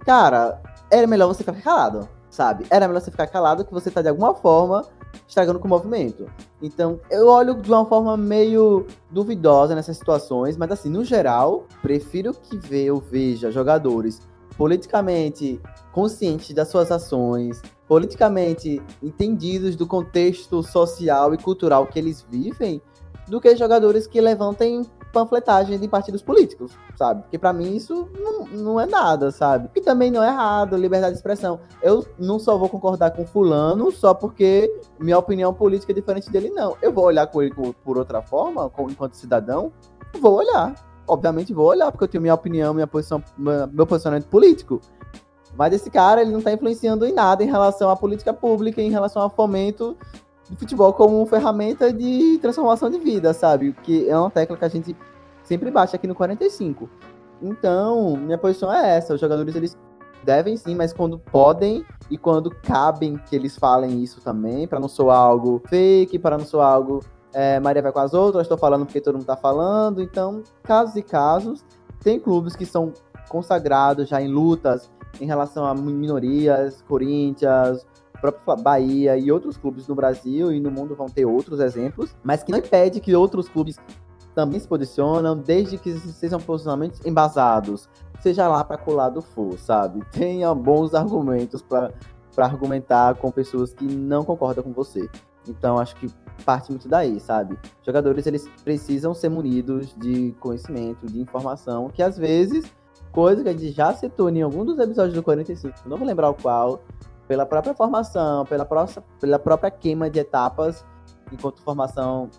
cara, era melhor você ficar calado, sabe? Era melhor você ficar calado que você tá de alguma forma estragando com o movimento. Então, eu olho de uma forma meio duvidosa nessas situações, mas assim, no geral, prefiro que eu veja jogadores politicamente conscientes das suas ações, politicamente entendidos do contexto social e cultural que eles vivem, do que jogadores que levantem panfletagem de partidos políticos, sabe? Porque para mim isso não, não é nada, sabe? E também não é errado, liberdade de expressão. Eu não só vou concordar com fulano só porque minha opinião política é diferente dele, não. Eu vou olhar com ele por outra forma, enquanto cidadão, vou olhar. Obviamente vou olhar, porque eu tenho minha opinião, minha posição, meu posicionamento político. Mas esse cara, ele não tá influenciando em nada em relação à política pública, em relação ao fomento futebol como ferramenta de transformação de vida, sabe? Que é uma tecla que a gente sempre bate aqui no 45. Então, minha posição é essa. Os jogadores, eles devem sim, mas quando podem e quando cabem que eles falem isso também, para não soar algo fake, para não soar algo é, Maria vai com as outras, estou falando porque todo mundo tá falando. Então, casos e casos. Tem clubes que são consagrados já em lutas em relação a minorias, Corinthians, próprio Bahia e outros clubes no Brasil e no mundo vão ter outros exemplos, mas que não impede que outros clubes também se posicionam, desde que sejam posicionamentos embasados, seja lá para qual lado for, sabe? Tenha bons argumentos para argumentar com pessoas que não concordam com você. Então acho que parte muito daí, sabe? Jogadores eles precisam ser munidos de conhecimento, de informação, que às vezes, coisa que a gente já citou em algum dos episódios do 45, não vou lembrar o qual, pela própria formação, pela, própria, pela própria queima de etapas enquanto formação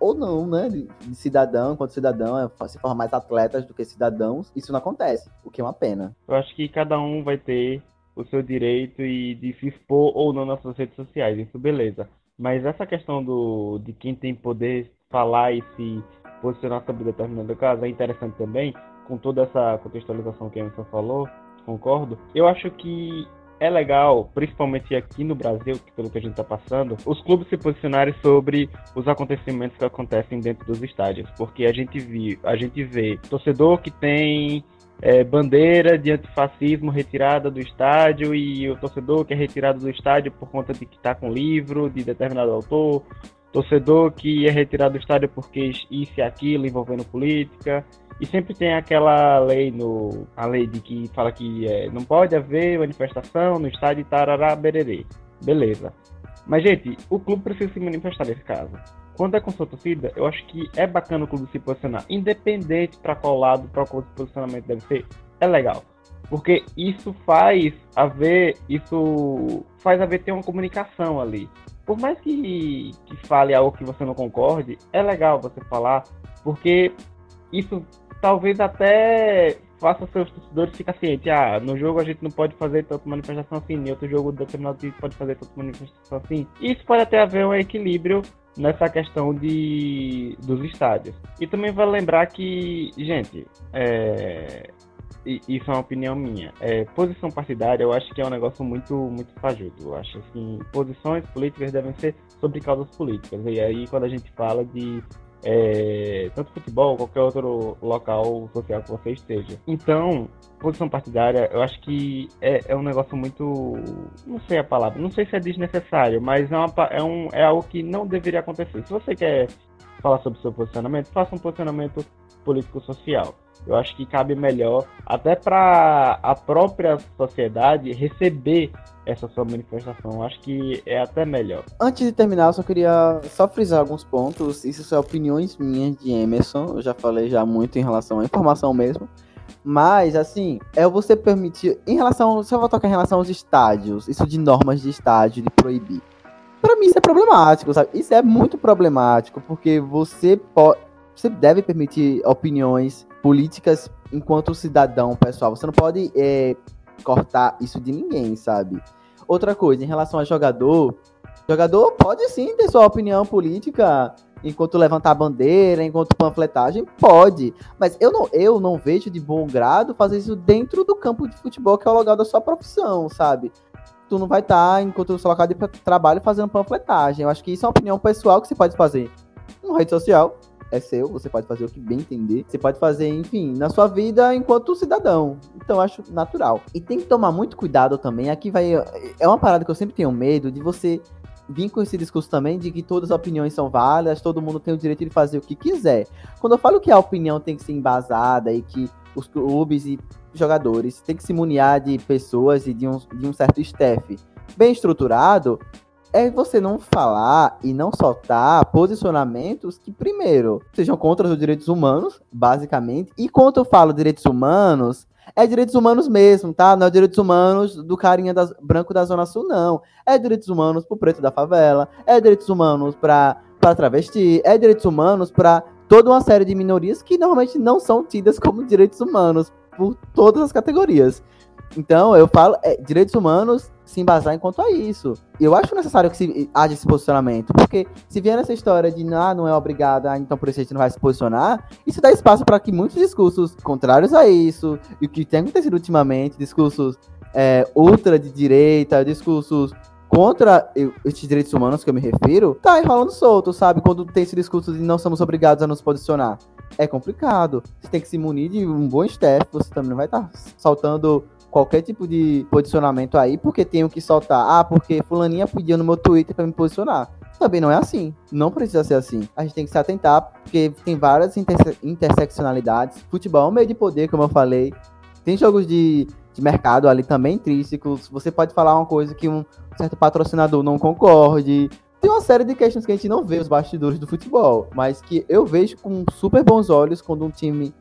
ou não, né, de, cidadão, enquanto cidadão é, se forma mais atletas do que cidadãos, isso não acontece, o que é uma pena.
Eu acho que cada um vai ter o seu direito e de se expor ou não nas suas redes sociais, isso beleza. Mas essa questão do, de quem tem poder falar e se posicionar sobre determinado caso é interessante também, com toda essa contextualização que a Emerson falou, concordo. Eu acho que é legal, principalmente aqui no Brasil, pelo que a gente está passando, os clubes se posicionarem sobre os acontecimentos que acontecem dentro dos estádios, porque a gente vê, a gente vê torcedor que tem é, bandeira de antifascismo retirada do estádio e o torcedor que é retirado do estádio por conta de que está com livro de determinado autor, torcedor que é retirado do estádio porque isso e aquilo envolvendo política. E sempre tem aquela lei no a lei de que fala que é, não pode haver manifestação no estádio Tarará Bererê. Beleza. Mas, gente, o clube precisa se manifestar nesse caso. Quando é com sua torcida, eu acho que é bacana o clube se posicionar, independente para qual lado, para qual posicionamento deve ser, é legal. Porque isso faz haver, isso faz haver ter uma comunicação ali. Por mais que, que fale algo que você não concorde, é legal você falar, porque isso talvez até faça seus torcedores ficar cientes. Ah, no jogo a gente não pode fazer tanta manifestação assim, em outro jogo determinado a gente pode fazer tanta manifestação assim. Isso pode até haver um equilíbrio nessa questão de dos estádios. E também vale lembrar que, gente, é, isso é uma opinião minha. É, posição partidária, eu acho que é um negócio muito, muito fajuto. Eu acho assim, posições políticas devem ser sobre causas políticas. E aí, quando a gente fala de é, tanto futebol, qualquer outro local social que você esteja. Então, posição partidária, eu acho que é, é um negócio muito. Não sei a palavra, não sei se é desnecessário, mas é, uma, é, um, é algo que não deveria acontecer. Se você quer falar sobre seu posicionamento, faça um posicionamento político-social. Eu acho que cabe melhor, até para a própria sociedade receber essa sua manifestação. Eu acho que é até melhor.
Antes de terminar, eu só queria só frisar alguns pontos. Isso são opiniões minhas de Emerson. Eu já falei já muito em relação à informação mesmo. Mas, assim, é você permitir. Em relação. Eu vou tocar em relação aos estádios, isso de normas de estádio, de proibir. Para mim, isso é problemático, sabe? Isso é muito problemático, porque você pode. Você deve permitir opiniões políticas enquanto cidadão, pessoal. Você não pode é, cortar isso de ninguém, sabe? Outra coisa, em relação a jogador, jogador pode sim ter sua opinião política enquanto levantar bandeira, enquanto panfletagem, pode. Mas eu não, eu não vejo de bom grado fazer isso dentro do campo de futebol, que é o lugar da sua profissão, sabe? tu não vai estar, tá, enquanto seu local de trabalho, fazendo panfletagem. Eu acho que isso é uma opinião pessoal que você pode fazer uma rede social. É seu, você pode fazer o que bem entender. Você pode fazer, enfim, na sua vida enquanto cidadão. Então acho natural. E tem que tomar muito cuidado também. Aqui vai. É uma parada que eu sempre tenho medo de você vim com esse discurso também de que todas as opiniões são válidas, todo mundo tem o direito de fazer o que quiser. Quando eu falo que a opinião tem que ser embasada e que os clubes e jogadores têm que se muniar de pessoas e de um, de um certo staff bem estruturado, é você não falar e não soltar posicionamentos que, primeiro, sejam contra os direitos humanos, basicamente. E quando eu falo direitos humanos, é direitos humanos mesmo, tá? Não é direitos humanos do carinha das, branco da Zona Sul, não. É direitos humanos pro preto da favela, é direitos humanos pra, pra travesti, é direitos humanos pra toda uma série de minorias que normalmente não são tidas como direitos humanos por todas as categorias. Então, eu falo, é, direitos humanos se embasar enquanto a isso. Eu acho necessário que se, haja esse posicionamento, porque se vier essa história de ah, não é obrigada, então por isso a gente não vai se posicionar, isso dá espaço para que muitos discursos contrários a isso, e o que tem acontecido ultimamente, discursos é, ultra de direita, discursos contra esses direitos humanos que eu me refiro, tá enrolando solto, sabe? Quando tem esse discurso de não somos obrigados a nos posicionar. É complicado. Você tem que se munir de um bom staff, você também não vai estar tá saltando qualquer tipo de posicionamento aí, porque tenho que soltar. Ah, porque fulaninha pediu no meu Twitter para me posicionar. Também não é assim. Não precisa ser assim. A gente tem que se atentar, porque tem várias interse interseccionalidades. Futebol é um meio de poder, como eu falei. Tem jogos de, de mercado ali também intrínsecos. Você pode falar uma coisa que um certo patrocinador não concorde. Tem uma série de questões que a gente não vê os bastidores do futebol, mas que eu vejo com super bons olhos quando um time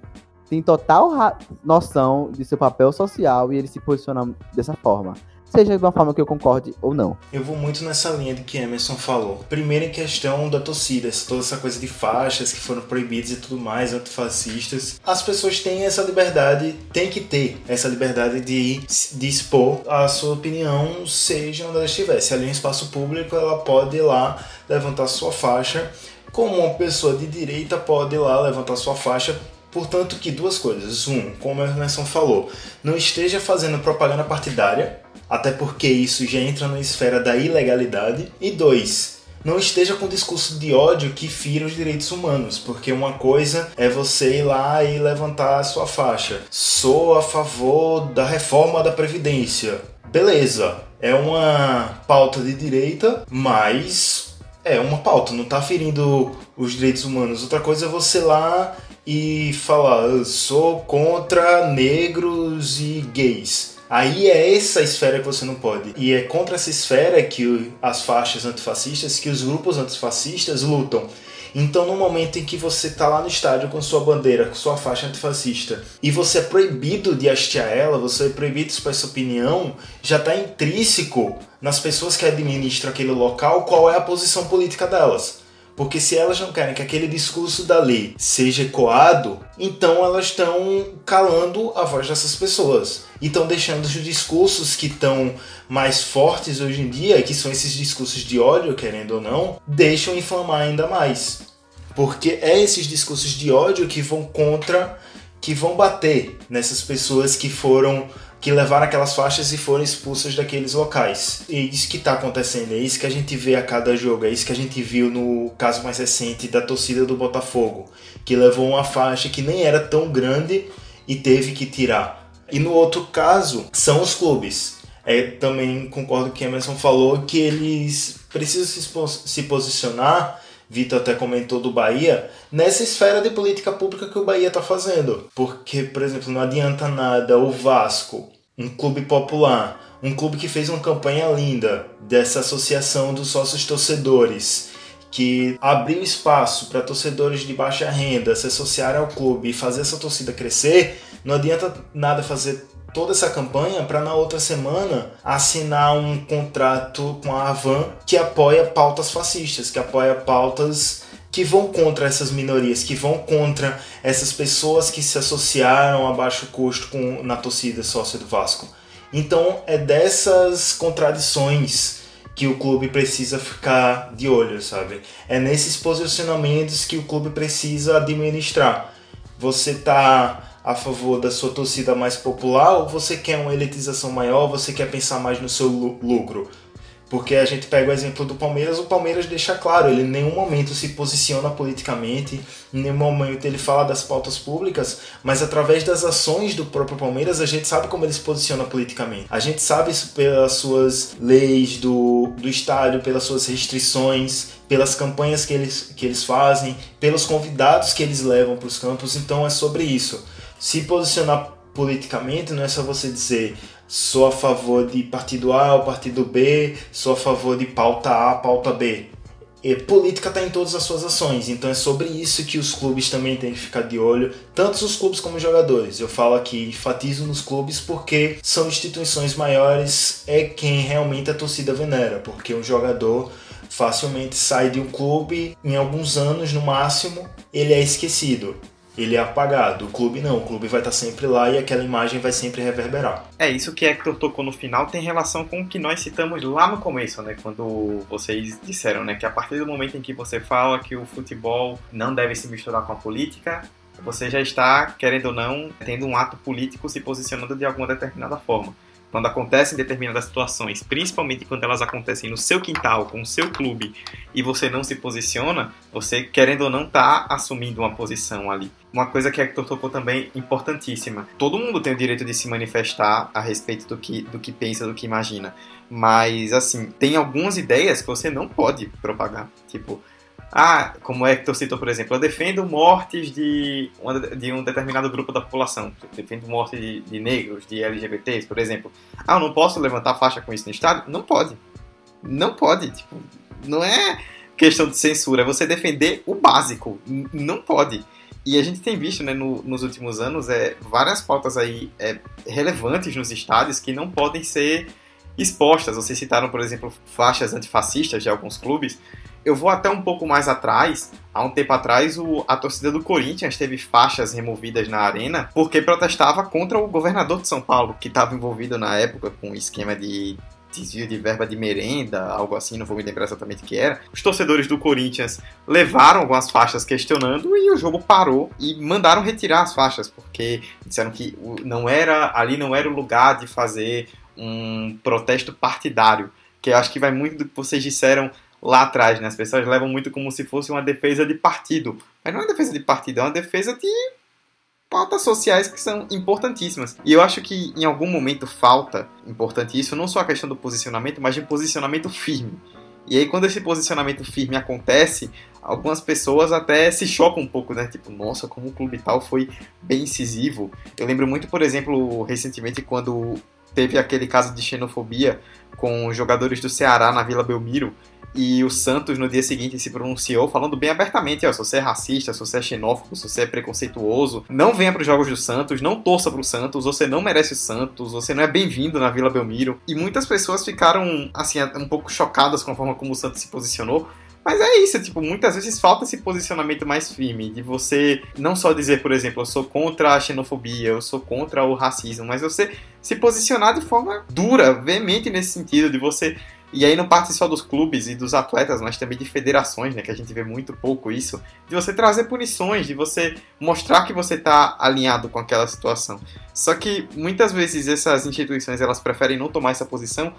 tem total noção de seu papel social e ele se posiciona dessa forma. Seja de uma forma que eu concorde ou não.
Eu vou muito nessa linha de que Emerson falou. Primeiro em questão da torcida, toda essa coisa de faixas que foram proibidas e tudo mais, antifascistas. As pessoas têm essa liberdade, tem que ter essa liberdade de, de expor a sua opinião, seja onde ela estiver. Se ali é um espaço público, ela pode ir lá levantar sua faixa. Como uma pessoa de direita pode ir lá levantar sua faixa Portanto, que duas coisas. Um, como a Emerson falou, não esteja fazendo propaganda partidária, até porque isso já entra na esfera da ilegalidade. E dois, não esteja com discurso de ódio que fira os direitos humanos, porque uma coisa é você ir lá e levantar a sua faixa. Sou a favor da reforma da Previdência. Beleza, é uma pauta de direita, mas é uma pauta, não está ferindo os direitos humanos. Outra coisa é você lá e falar eu sou contra negros e gays. Aí é essa esfera que você não pode. E é contra essa esfera que as faixas antifascistas, que os grupos antifascistas lutam. Então, no momento em que você está lá no estádio com sua bandeira, com sua faixa antifascista, e você é proibido de hastear ela, você é proibido de expor essa opinião, já está intrínseco nas pessoas que administram aquele local qual é a posição política delas. Porque se elas não querem que aquele discurso da lei seja ecoado, então elas estão calando a voz dessas pessoas. E estão deixando os discursos que estão mais fortes hoje em dia, que são esses discursos de ódio, querendo ou não, deixam inflamar ainda mais. Porque é esses discursos de ódio que vão contra, que vão bater nessas pessoas que foram que levaram aquelas faixas e foram expulsas daqueles locais. E é isso que está acontecendo, é isso que a gente vê a cada jogo, é isso que a gente viu no caso mais recente da torcida do Botafogo, que levou uma faixa que nem era tão grande e teve que tirar. E no outro caso, são os clubes. É, também concordo com o que Emerson falou que eles precisam se, se posicionar Vitor até comentou do Bahia, nessa esfera de política pública que o Bahia está fazendo. Porque, por exemplo, não adianta nada o Vasco, um clube popular, um clube que fez uma campanha linda dessa associação dos sócios torcedores, que abriu espaço para torcedores de baixa renda se associarem ao clube e fazer essa torcida crescer. Não adianta nada fazer toda essa campanha para na outra semana assinar um contrato com a Avan que apoia pautas fascistas, que apoia pautas que vão contra essas minorias, que vão contra essas pessoas que se associaram a baixo custo com, na torcida sócia do Vasco. Então é dessas contradições que o clube precisa ficar de olho, sabe? É nesses posicionamentos que o clube precisa administrar. Você tá a favor da sua torcida mais popular ou você quer uma elitização maior, você quer pensar mais no seu lucro? Porque a gente pega o exemplo do Palmeiras, o Palmeiras deixa claro, ele em nenhum momento se posiciona politicamente, em nenhum momento ele fala das pautas públicas, mas através das ações do próprio Palmeiras a gente sabe como ele se posiciona politicamente. A gente sabe isso pelas suas leis do, do estádio, pelas suas restrições, pelas campanhas que eles, que eles fazem, pelos convidados que eles levam para os campos, então é sobre isso. Se posicionar politicamente não é só você dizer sou a favor de partido A ou partido B, sou a favor de pauta A, pauta B. E política está em todas as suas ações, então é sobre isso que os clubes também têm que ficar de olho, tanto os clubes como os jogadores. Eu falo aqui, enfatizo nos clubes porque são instituições maiores, é quem realmente a torcida venera, porque um jogador facilmente sai de um clube, em alguns anos no máximo, ele é esquecido ele é apagado. O clube não, o clube vai estar sempre lá e aquela imagem vai sempre reverberar.
É, isso que Hector tocou no final tem relação com o que nós citamos lá no começo, né? Quando vocês disseram, né? Que a partir do momento em que você fala que o futebol não deve se misturar com a política, você já está, querendo ou não, tendo um ato político se posicionando de alguma determinada forma quando acontecem determinadas situações, principalmente quando elas acontecem no seu quintal, com o seu clube, e você não se posiciona, você, querendo ou não, está assumindo uma posição ali. Uma coisa que a Hector tocou também importantíssima. Todo mundo tem o direito de se manifestar a respeito do que, do que pensa, do que imagina. Mas, assim, tem algumas ideias que você não pode propagar. Tipo, ah, como é Hector citou, por exemplo, eu defendo mortes de, de um determinado grupo da população. Eu defendo morte de, de, negros, de LGBTs, por exemplo. Ah, eu não posso levantar faixa com isso no Estado? Não pode. Não pode. Tipo, não é questão de censura, é você defender o básico. Não pode. E a gente tem visto né, no, nos últimos anos é, várias pautas aí é, relevantes nos estádios que não podem ser expostas. Vocês citaram, por exemplo, faixas antifascistas de alguns clubes eu vou até um pouco mais atrás. Há um tempo atrás, o, a torcida do Corinthians teve faixas removidas na arena porque protestava contra o governador de São Paulo, que estava envolvido na época com um esquema de desvio de verba de merenda, algo assim, não vou me lembrar exatamente o que era. Os torcedores do Corinthians levaram algumas faixas questionando e o jogo parou e mandaram retirar as faixas, porque disseram que não era ali não era o lugar de fazer um protesto partidário, que eu acho que vai muito do que vocês disseram lá atrás, né? As pessoas levam muito como se fosse uma defesa de partido. Mas não é uma defesa de partido, é uma defesa de pautas sociais que são importantíssimas. E eu acho que em algum momento falta, importante isso, não só a questão do posicionamento, mas de um posicionamento firme. E aí quando esse posicionamento firme acontece, algumas pessoas até se chocam um pouco, né? Tipo, nossa, como o clube tal foi bem incisivo. Eu lembro muito, por exemplo, recentemente quando teve aquele caso de xenofobia com jogadores do Ceará na Vila Belmiro, e o Santos no dia seguinte se pronunciou falando bem abertamente: ó, se você é racista, se você é xenófobo, se você é preconceituoso, não venha para os jogos do Santos, não torça para o Santos, você não merece o Santos, você não é bem-vindo na Vila Belmiro. E muitas pessoas ficaram assim um pouco chocadas com a forma como o Santos se posicionou. Mas é isso, tipo, muitas vezes falta esse posicionamento mais firme, de você não só dizer, por exemplo, eu sou contra a xenofobia, eu sou contra o racismo, mas você se posicionar de forma dura, veemente nesse sentido, de você e aí não parte só dos clubes e dos atletas, mas também de federações, né? Que a gente vê muito pouco isso. De você trazer punições, de você mostrar que você está alinhado com aquela situação. Só que muitas vezes essas instituições elas preferem não tomar essa posição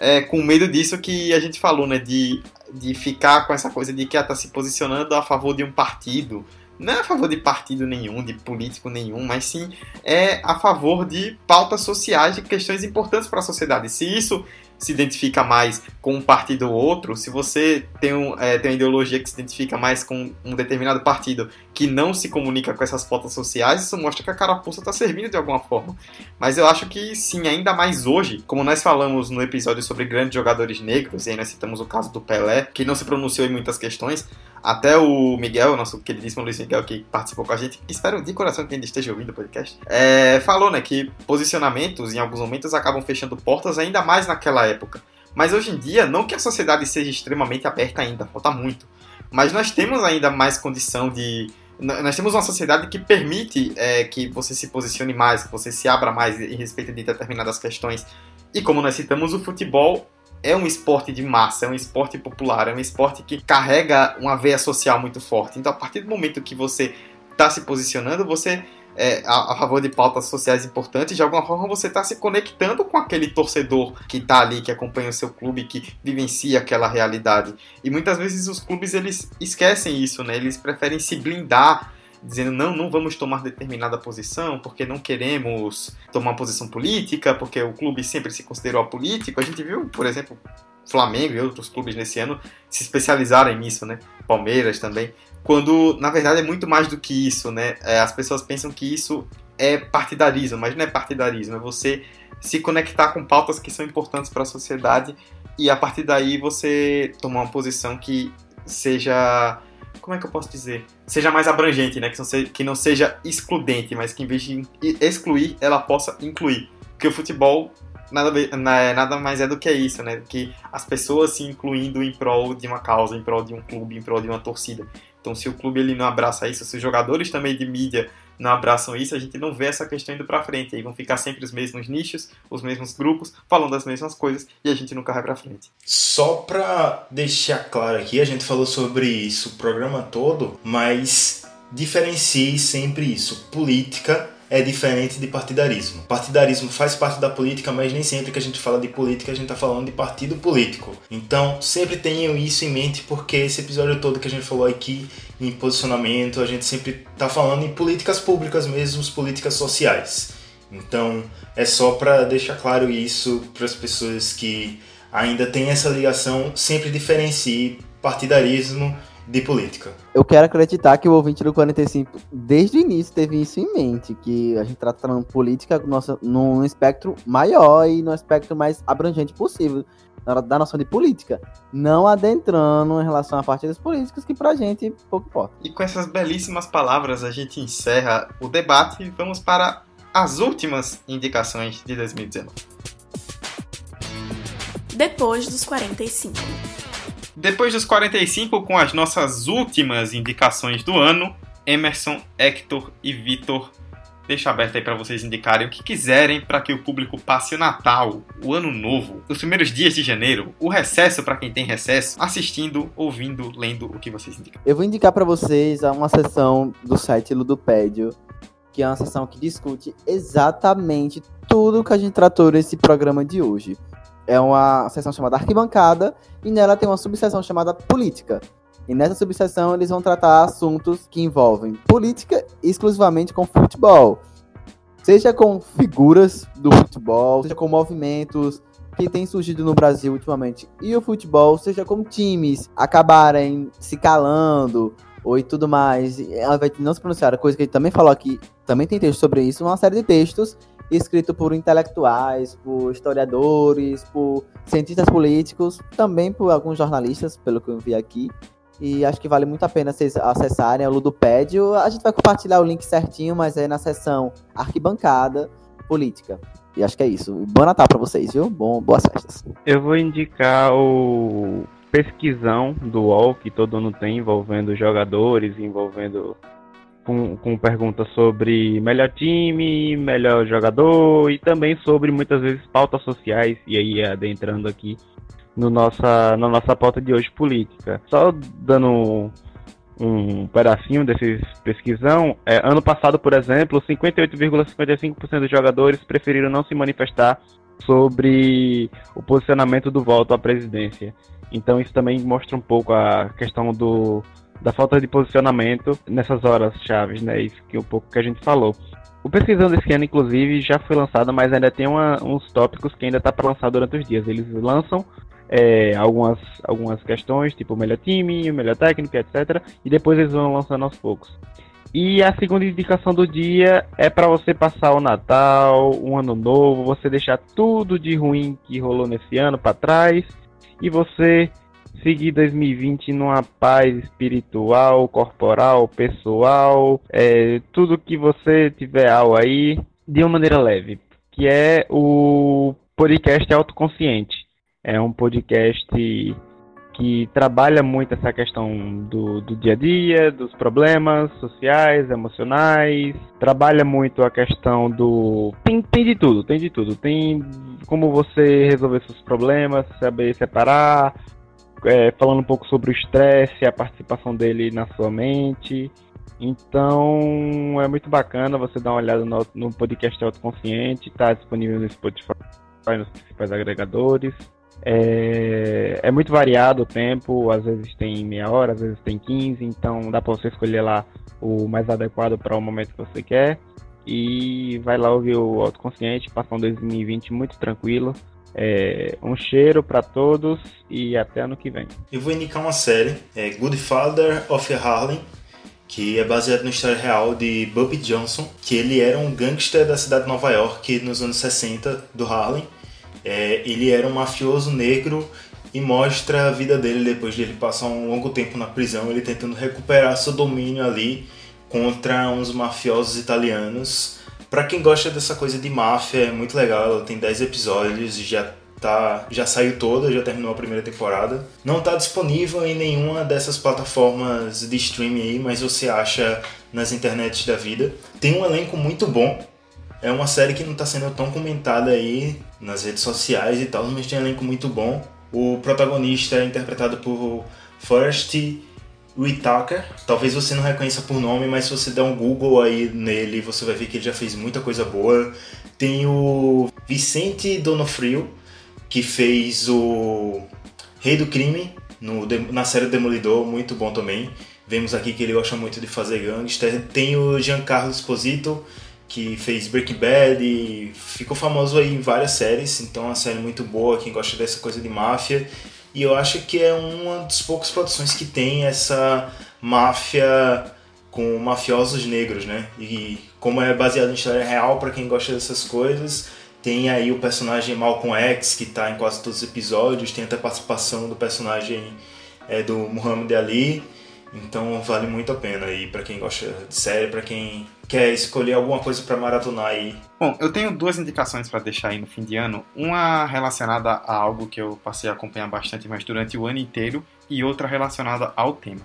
é, com medo disso que a gente falou, né? De, de ficar com essa coisa de que ela está se posicionando a favor de um partido. Não é a favor de partido nenhum, de político nenhum, mas sim é a favor de pautas sociais, de questões importantes para a sociedade. Se isso se identifica mais com um partido ou outro, se você tem, um, é, tem uma ideologia que se identifica mais com um determinado partido que não se comunica com essas pautas sociais, isso mostra que a carapuça está servindo de alguma forma. Mas eu acho que sim, ainda mais hoje, como nós falamos no episódio sobre grandes jogadores negros, e aí nós citamos o caso do Pelé, que não se pronunciou em muitas questões, até o Miguel, nosso queridíssimo Luiz Miguel, que participou com a gente, espero de coração que ainda esteja ouvindo o podcast, é, falou né, que posicionamentos em alguns momentos acabam fechando portas ainda mais naquela época. Mas hoje em dia, não que a sociedade seja extremamente aberta ainda, falta muito. Mas nós temos ainda mais condição de. Nós temos uma sociedade que permite é, que você se posicione mais, que você se abra mais em respeito de determinadas questões. E como nós citamos, o futebol é um esporte de massa, é um esporte popular, é um esporte que carrega uma veia social muito forte. Então, a partir do momento que você está se posicionando, você é, a, a, favor de pautas sociais importantes, de alguma forma você está se conectando com aquele torcedor que está ali, que acompanha o seu clube, que vivencia aquela realidade. E muitas vezes os clubes eles esquecem isso, né? Eles preferem se blindar dizendo não, não vamos tomar determinada posição porque não queremos tomar posição política, porque o clube sempre se considerou apolítico. A gente viu, por exemplo, Flamengo e outros clubes nesse ano se especializarem nisso, né? Palmeiras também quando na verdade é muito mais do que isso, né? É, as pessoas pensam que isso é partidarismo, mas não é partidarismo, é você se conectar com pautas que são importantes para a sociedade e a partir daí você tomar uma posição que seja como é que eu posso dizer? Seja mais abrangente, né? Que não seja, que não seja excludente, mas que em vez de excluir, ela possa incluir. Porque o futebol nada, nada mais é do que isso, né? Que as pessoas se incluindo em prol de uma causa, em prol de um clube, em prol de uma torcida. Então, se o clube ele não abraça isso, se os jogadores também de mídia não abraçam isso, a gente não vê essa questão indo para frente. Aí vão ficar sempre os mesmos nichos, os mesmos grupos, falando das mesmas coisas e a gente nunca vai para frente.
Só para deixar claro aqui, a gente falou sobre isso o programa todo, mas diferencie sempre isso: política é diferente de partidarismo. Partidarismo faz parte da política, mas nem sempre que a gente fala de política a gente está falando de partido político. Então sempre tenham isso em mente porque esse episódio todo que a gente falou aqui em posicionamento, a gente sempre está falando em políticas públicas mesmo, políticas sociais. Então é só para deixar claro isso para as pessoas que ainda têm essa ligação, sempre diferencie partidarismo de política.
Eu quero acreditar que o ouvinte do 45, desde o início, teve isso em mente, que a gente está tratando política nossa, num espectro maior e no espectro mais abrangente possível da noção de política, não adentrando em relação a partidos políticos que pra gente pouco importa.
E com essas belíssimas palavras a gente encerra o debate e vamos para as últimas indicações de 2019.
Depois dos 45.
Depois dos 45, com as nossas últimas indicações do ano, Emerson, Hector e Vitor, deixo aberto aí para vocês indicarem o que quiserem para que o público passe o Natal, o Ano Novo, os primeiros dias de janeiro, o recesso para quem tem recesso, assistindo, ouvindo, lendo o que vocês indicam.
Eu vou indicar para vocês uma sessão do site Ludopédio, que é uma sessão que discute exatamente tudo que a gente tratou nesse programa de hoje é uma seção chamada Arquibancada e nela tem uma subseção chamada Política. E nessa subseção eles vão tratar assuntos que envolvem política exclusivamente com futebol. Seja com figuras do futebol, seja com movimentos que têm surgido no Brasil ultimamente e o futebol, seja com times acabarem se calando ou e tudo mais. Ela vai não se pronunciar, coisa que ele também falou aqui, também tem texto sobre isso, uma série de textos escrito por intelectuais, por historiadores, por cientistas políticos, também por alguns jornalistas, pelo que eu vi aqui. E acho que vale muito a pena vocês acessarem o Ludopédio. A gente vai compartilhar o link certinho, mas é na seção Arquibancada Política. E acho que é isso. Bom Natal para vocês, viu? Bom, boas festas.
Eu vou indicar o pesquisão do UOL que todo ano tem envolvendo jogadores, envolvendo com, com perguntas sobre melhor time, melhor jogador e também sobre muitas vezes pautas sociais, e aí adentrando aqui no nossa, na nossa pauta de hoje política. Só dando um pedacinho desses pesquisão, é, ano passado, por exemplo, 58,55% dos jogadores preferiram não se manifestar sobre o posicionamento do voto à presidência. Então isso também mostra um pouco a questão do da falta de posicionamento nessas horas chaves, né? Isso que um pouco que a gente falou. O Pesquisando esse ano, inclusive, já foi lançado, mas ainda tem uma, uns tópicos que ainda está para lançar durante os dias. Eles lançam é, algumas, algumas questões, tipo melhor time, melhor técnico, etc. E depois eles vão lançando aos poucos. E a segunda indicação do dia é para você passar o Natal, um ano novo, você deixar tudo de ruim que rolou nesse ano para trás e você seguir 2020 numa paz espiritual, corporal, pessoal, é, tudo que você tiver ao aí, de uma maneira leve, que é o podcast autoconsciente. É um podcast que trabalha muito essa questão do, do dia a dia, dos problemas sociais, emocionais, trabalha muito a questão do. Tem, tem de tudo, tem de tudo. Tem como você resolver seus problemas, saber separar, é, falando um pouco sobre o estresse, a participação dele na sua mente. Então é muito bacana você dar uma olhada no, no podcast Autoconsciente, está disponível no Spotify, nos principais agregadores. É, é, muito variado o tempo, às vezes tem meia hora, às vezes tem 15, então dá para você escolher lá o mais adequado para o momento que você quer. E vai lá ouvir o Autoconsciente, passar um 2020 muito tranquilo. É, um cheiro para todos e até ano que vem.
Eu vou indicar uma série, é Good Father of Harlem, que é baseado na história real de Bobby Johnson, que ele era um gangster da cidade de Nova York nos anos 60 do Harlem. É, ele era um mafioso negro e mostra a vida dele depois de ele passar um longo tempo na prisão, ele tentando recuperar seu domínio ali contra uns mafiosos italianos. Para quem gosta dessa coisa de máfia, é muito legal. Ela tem 10 episódios e já tá, já saiu toda, já terminou a primeira temporada. Não está disponível em nenhuma dessas plataformas de streaming aí, mas você acha nas internets da vida. Tem um elenco muito bom. É uma série que não está sendo tão comentada aí nas redes sociais e tal, mas tem um elenco muito bom. O protagonista é interpretado por Forrest Whitaker. Talvez você não reconheça por nome, mas se você der um Google aí nele, você vai ver que ele já fez muita coisa boa. Tem o Vicente Donofrio, que fez o Rei do Crime no, na série Demolidor, muito bom também. Vemos aqui que ele gosta muito de fazer gangster. Tem o Giancarlo Esposito, que fez Breaking Bad e ficou famoso aí em várias séries, então é uma série muito boa, quem gosta dessa coisa de máfia. E eu acho que é uma das poucas produções que tem essa máfia com mafiosos negros, né? E como é baseado em história real, para quem gosta dessas coisas, tem aí o personagem Malcolm X, que está em quase todos os episódios, tem até a participação do personagem é, do Muhammad Ali. Então vale muito a pena aí para quem gosta de série, para quem quer escolher alguma coisa para maratonar aí.
Bom, eu tenho duas indicações para deixar aí no fim de ano. Uma relacionada a algo que eu passei a acompanhar bastante, mas durante o ano inteiro, e outra relacionada ao tema.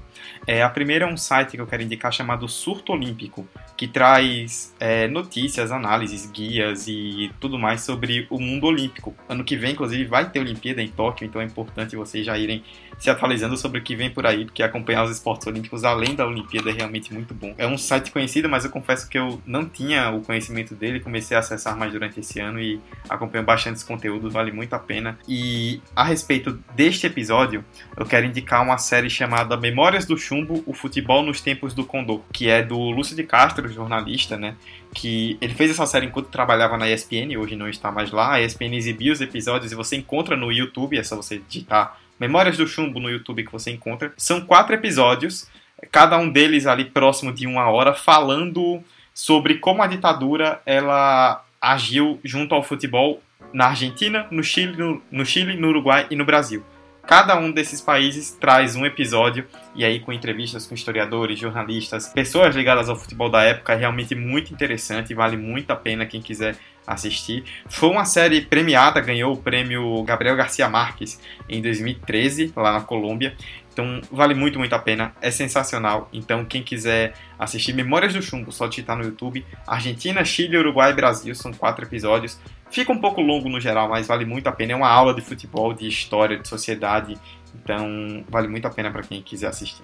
É, a primeira é um site que eu quero indicar chamado Surto Olímpico, que traz é, notícias, análises, guias e tudo mais sobre o mundo olímpico. Ano que vem, inclusive, vai ter Olimpíada em Tóquio, então é importante vocês já irem se atualizando sobre o que vem por aí, porque acompanhar os esportes olímpicos além da Olimpíada é realmente muito bom. É um site conhecido, mas eu confesso que eu não tinha o conhecimento dele, comecei a acessar mais durante esse ano e acompanho bastante esse conteúdo, vale muito a pena. E a respeito deste episódio, eu quero indicar uma série chamada Memórias do Chumbo, o futebol nos tempos do Condor, que é do Lúcio de Castro, jornalista, né? Que ele fez essa série enquanto trabalhava na ESPN, hoje não está mais lá. A ESPN exibiu os episódios e você encontra no YouTube, é só você digitar Memórias do Chumbo no YouTube que você encontra. São quatro episódios, cada um deles ali próximo de uma hora, falando sobre como a ditadura ela agiu junto ao futebol na Argentina, no Chile, no, no Chile, no Uruguai e no Brasil. Cada um desses países traz um episódio, e aí com entrevistas com historiadores, jornalistas, pessoas ligadas ao futebol da época, é realmente muito interessante, vale muito a pena quem quiser assistir. Foi uma série premiada, ganhou o prêmio Gabriel Garcia Marques em 2013, lá na Colômbia. Então vale muito, muito a pena, é sensacional. Então quem quiser assistir Memórias do Chumbo, só digitar no YouTube. Argentina, Chile, Uruguai e Brasil, são quatro episódios. Fica um pouco longo no geral, mas vale muito a pena. É uma aula de futebol, de história, de sociedade. Então vale muito a pena para quem quiser assistir.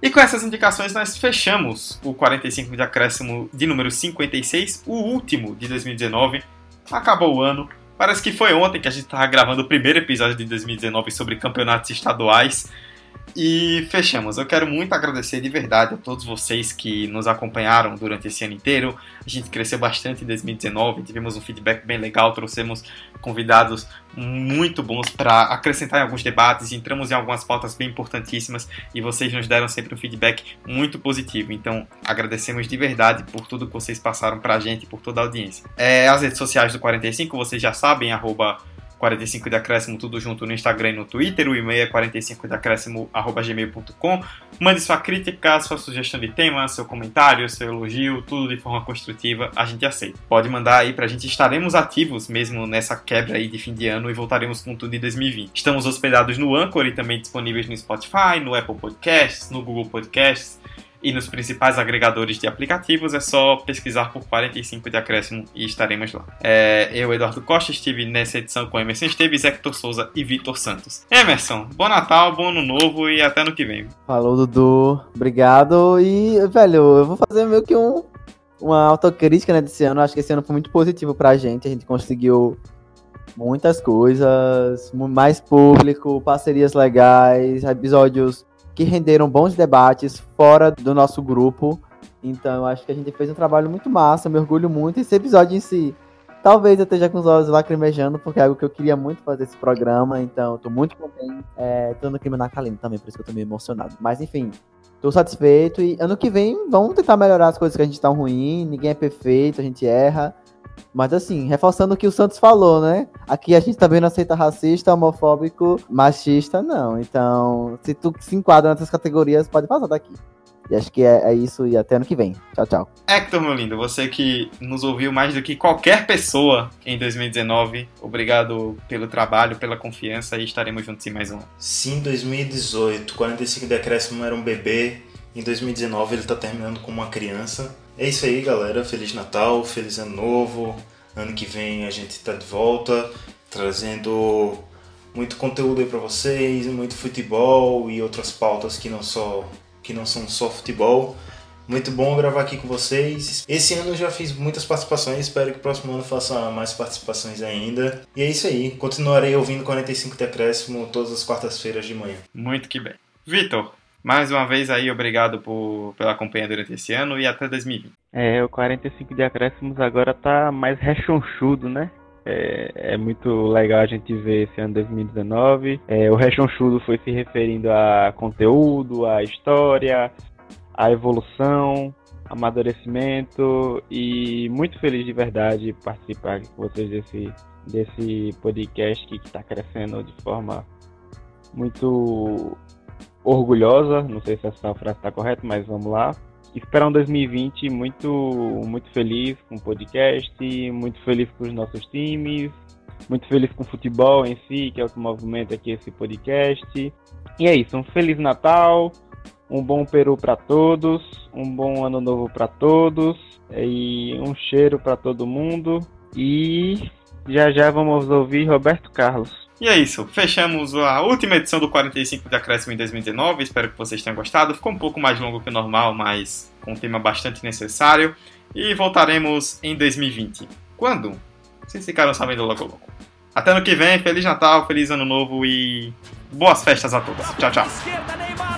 E com essas indicações nós fechamos o 45 de acréscimo de número 56, o último de 2019. Acabou o ano, Parece que foi ontem que a gente estava gravando o primeiro episódio de 2019 sobre campeonatos estaduais. E fechamos. Eu quero muito agradecer de verdade a todos vocês que nos acompanharam durante esse ano inteiro. A gente cresceu bastante em 2019, tivemos um feedback bem legal, trouxemos convidados muito bons para acrescentar em alguns debates, entramos em algumas pautas bem importantíssimas e vocês nos deram sempre um feedback muito positivo. Então, agradecemos de verdade por tudo que vocês passaram para a gente, por toda a audiência. É, as redes sociais do 45, vocês já sabem, arroba 45 de acréscimo, tudo junto no Instagram e no Twitter. O e-mail é 45 de acréscimo.gmail.com. Mande sua crítica, sua sugestão de tema, seu comentário, seu elogio, tudo de forma construtiva, a gente aceita. Pode mandar aí pra gente, estaremos ativos mesmo nessa quebra aí de fim de ano e voltaremos com tudo em 2020. Estamos hospedados no Anchor e também disponíveis no Spotify, no Apple Podcasts, no Google Podcasts. E nos principais agregadores de aplicativos. É só pesquisar por 45 de acréscimo e estaremos lá. É, eu, Eduardo Costa, estive nessa edição com Emerson Esteves, Hector Souza e Vitor Santos. Emerson, bom Natal, bom Ano Novo e até ano que vem.
Falou, Dudu. Obrigado. E, velho, eu vou fazer meio que um, uma autocrítica né, desse ano. Acho que esse ano foi muito positivo pra gente. A gente conseguiu muitas coisas, mais público, parcerias legais, episódios que renderam bons debates fora do nosso grupo. Então, eu acho que a gente fez um trabalho muito massa, me orgulho muito. Esse episódio em si, talvez eu esteja com os olhos lacrimejando, porque é algo que eu queria muito fazer esse programa. Então, eu tô muito contente. É, tô no clima natalino também, por isso que eu tô meio emocionado. Mas, enfim, tô satisfeito. E ano que vem, vamos tentar melhorar as coisas que a gente tá ruim. Ninguém é perfeito, a gente erra. Mas assim, reforçando o que o Santos falou, né? Aqui a gente também não aceita racista, homofóbico, machista, não. Então, se tu se enquadra nessas categorias, pode passar daqui. E acho que é, é, isso e até ano que vem. Tchau, tchau.
Hector, meu lindo, você que nos ouviu mais do que qualquer pessoa em 2019, obrigado pelo trabalho, pela confiança e estaremos juntos em mais um.
Sim, 2018, 45 de acréscimo era um bebê, em 2019 ele tá terminando com uma criança. É isso aí, galera. Feliz Natal, feliz Ano Novo. Ano que vem a gente tá de volta, trazendo muito conteúdo aí para vocês, muito futebol e outras pautas que não só que não são só futebol. Muito bom gravar aqui com vocês. Esse ano eu já fiz muitas participações, espero que o próximo ano faça mais participações ainda. E é isso aí, continuarei ouvindo 45 Decréscimo todas as quartas-feiras de manhã.
Muito que bem. Vitor, mais uma vez aí, obrigado por, pela companhia durante esse ano e até 2020.
É, o 45 de acréscimos agora tá mais rechonchudo, né? É, é, muito legal a gente ver esse ano 2019. É, o rechonchudo foi se referindo a conteúdo, a história, a evolução, amadurecimento e muito feliz de verdade participar com vocês desse, desse podcast que está crescendo de forma muito orgulhosa, não sei se essa frase está correta, mas vamos lá. Esperar um 2020 muito, muito feliz com o podcast, muito feliz com os nossos times, muito feliz com o futebol em si, que é o que movimenta aqui esse podcast. E é isso, um Feliz Natal, um bom Peru para todos, um bom Ano Novo para todos, e um cheiro para todo mundo. E já já vamos ouvir Roberto Carlos.
E é isso, fechamos a última edição do 45 de Acréscimo em 2019. Espero que vocês tenham gostado. Ficou um pouco mais longo que o normal, mas com um tema bastante necessário. E voltaremos em 2020. Quando? Vocês ficaram sabendo logo logo. Até ano que vem, Feliz Natal, Feliz Ano Novo e boas festas a todos. Tchau, tchau.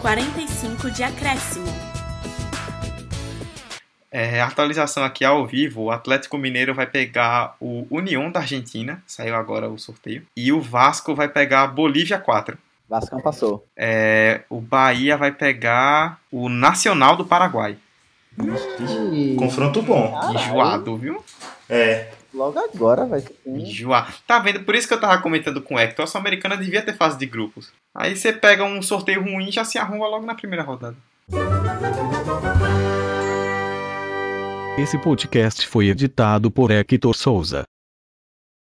45 de acréscimo.
É, atualização aqui ao vivo, o Atlético Mineiro vai pegar o União da Argentina, saiu agora o sorteio, e o Vasco vai pegar a Bolívia 4.
Vasco não passou.
É, o Bahia vai pegar o Nacional do Paraguai.
Confronto bom.
Enjoado, viu?
É.
Logo agora vai ser.
Enjoar. Tá vendo? Por isso que eu tava comentando com o Hector. A Sul-Americana devia ter fase de grupos. Aí você pega um sorteio ruim e já se arruma logo na primeira rodada.
Esse podcast foi editado por Hector Souza.